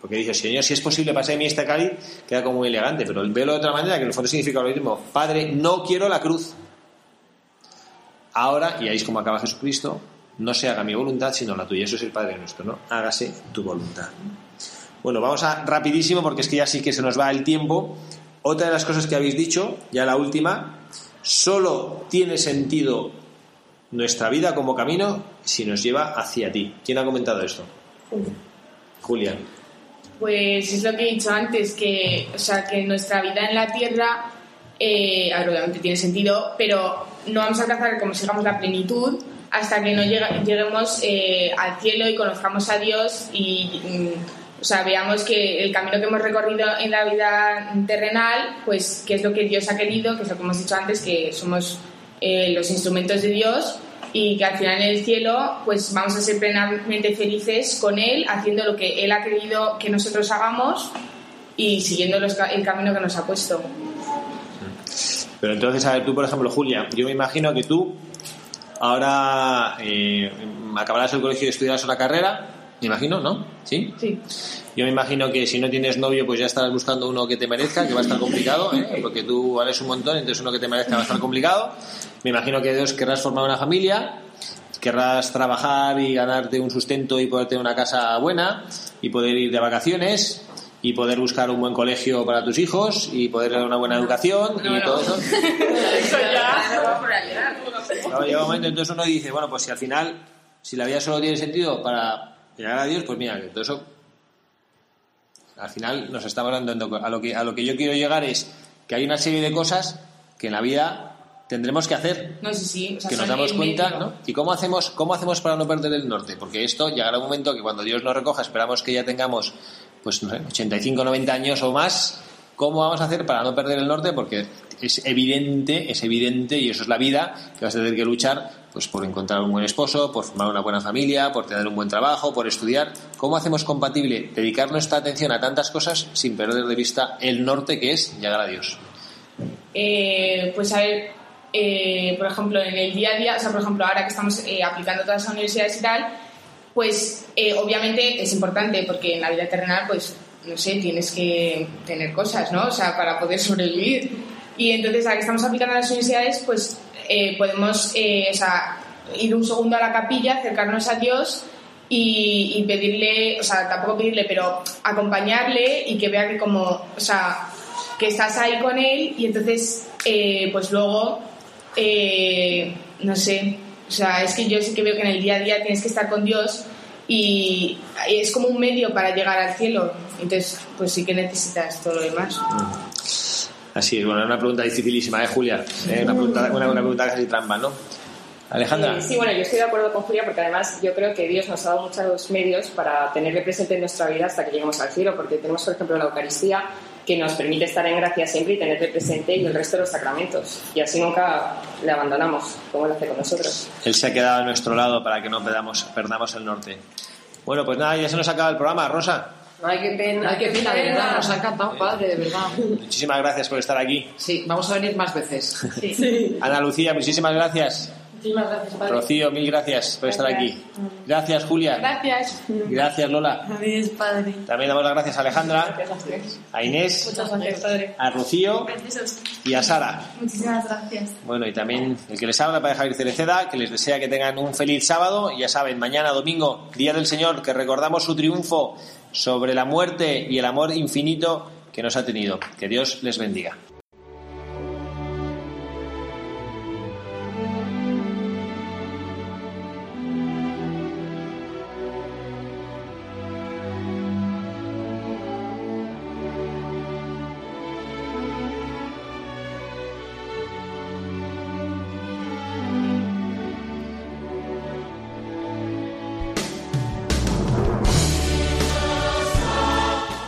Porque dice, Señor, si es posible, pase de mí este cáliz, queda como muy elegante, pero el velo de otra manera, que en el fondo significa lo mismo. Padre, no quiero la cruz. Ahora, y ahí es como acaba Jesucristo, no se haga mi voluntad, sino la tuya. Eso es el Padre nuestro, ¿no? Hágase tu voluntad. Bueno, vamos a rapidísimo porque es que ya sí que se nos va el tiempo. Otra de las cosas que habéis dicho, ya la última, solo tiene sentido nuestra vida como camino si nos lleva hacia ti. ¿Quién ha comentado esto? Julia. Pues es lo que he dicho antes, que, o sea, que nuestra vida en la tierra, eh, obviamente tiene sentido, pero no vamos a alcanzar como sigamos la plenitud hasta que no llega- lleguemos eh, al cielo y conozcamos a Dios y, mm, o sea, veamos que el camino que hemos recorrido en la vida terrenal, pues que es lo que Dios ha querido, que es lo que hemos dicho antes, que somos eh, los instrumentos de Dios y que al final en el cielo pues vamos a ser plenamente felices con Él, haciendo lo que Él ha querido que nosotros hagamos y siguiendo los el camino que nos ha puesto. Pero entonces, a ver, tú, por ejemplo, Julia, yo me imagino que tú ahora eh, acabarás el colegio y estudiarás una carrera, me imagino, ¿no? ¿Sí? Sí. Yo me imagino que si no tienes novio, pues ya estarás buscando uno que te merezca, que va a estar complicado, ¿eh? porque tú vales un montón, entonces uno que te merezca va a estar complicado. Me imagino que Dios querrás formar una familia, querrás trabajar y ganarte un sustento y poder tener una casa buena y poder ir de vacaciones y poder buscar un buen colegio para tus hijos y poder dar una buena educación y todo eso. Eso ya. Claro, llega un momento, entonces uno dice, bueno, pues si al final, si la vida solo tiene sentido para llegar a Dios, pues mira, todo eso, al final nos estamos dando a lo que a lo que yo quiero llegar es que hay una serie de cosas que en la vida tendremos que hacer No sé si, o sea, que nos damos cuenta. ¿no? ¿Y cómo hacemos, cómo hacemos para no perder el norte? Porque esto llegará un momento que cuando Dios nos recoja, esperamos que ya tengamos, pues no sé, 85, 90 años o más, ¿cómo vamos a hacer para no perder el norte? Porque es evidente, es evidente, y eso es la vida, que vas a tener que luchar pues por encontrar un buen esposo, por formar una buena familia, por tener un buen trabajo, por estudiar. ¿Cómo hacemos compatible dedicar nuestra atención a tantas cosas sin perder de vista el norte que es llegar a Dios? Eh, pues a ver, eh, por ejemplo, en el día a día, o sea, por ejemplo, ahora que estamos eh, aplicando todas las universidades y tal, pues eh, obviamente es importante porque en la vida terrenal, pues, no sé, tienes que tener cosas, ¿no? O sea, para poder sobrevivir. Y entonces, ahora que estamos aplicando a las universidades, pues eh, podemos, eh, ir un segundo a la capilla, acercarnos a Dios y, pedirle, o sea, tampoco pedirle, pero acompañarle y que vea que como, o sea, que estás ahí con él y entonces, eh, pues luego, eh, no sé, o sea, es que yo sí que veo que en el día a día tienes que estar con Dios y es como un medio para llegar al cielo. Entonces, pues sí que necesitas todo lo demás. Así es, bueno, es una pregunta dificilísima, ¿eh, Julia? Eh, una, pregunta, una, una pregunta casi trampa, ¿no? Alejandra. Sí, bueno, yo estoy de acuerdo con Julia porque además yo creo que Dios nos ha dado muchos medios para tenerle presente en nuestra vida hasta que lleguemos al cielo, porque tenemos, por ejemplo, la Eucaristía que nos permite estar en gracia siempre y tenerle presente y el resto de los sacramentos. Y así nunca le abandonamos, como él hace con nosotros. Él se ha quedado a nuestro lado para que no perdamos, perdamos el norte. Bueno, pues nada, ya se nos acaba el programa, Rosa. Ay, qué pena. Ay, qué pena, de verdad, nos ha encantado, padre, de verdad. Muchísimas gracias por estar aquí. Sí, vamos a venir más veces. Ana Lucía, muchísimas gracias. Muchísimas gracias, padre. Rocío, mil gracias por estar aquí. Gracias, Julia. Gracias. Gracias, Lola. Adiós, padre. También damos las gracias a Alejandra, a Inés, Muchas gracias, padre. a Rocío y a Sara. Muchísimas gracias. Bueno, y también el que les habla, Padre Javier Cereceda, que les desea que tengan un feliz sábado. Y ya saben, mañana, domingo, Día del Señor, que recordamos su triunfo sobre la muerte y el amor infinito que nos ha tenido. Que Dios les bendiga.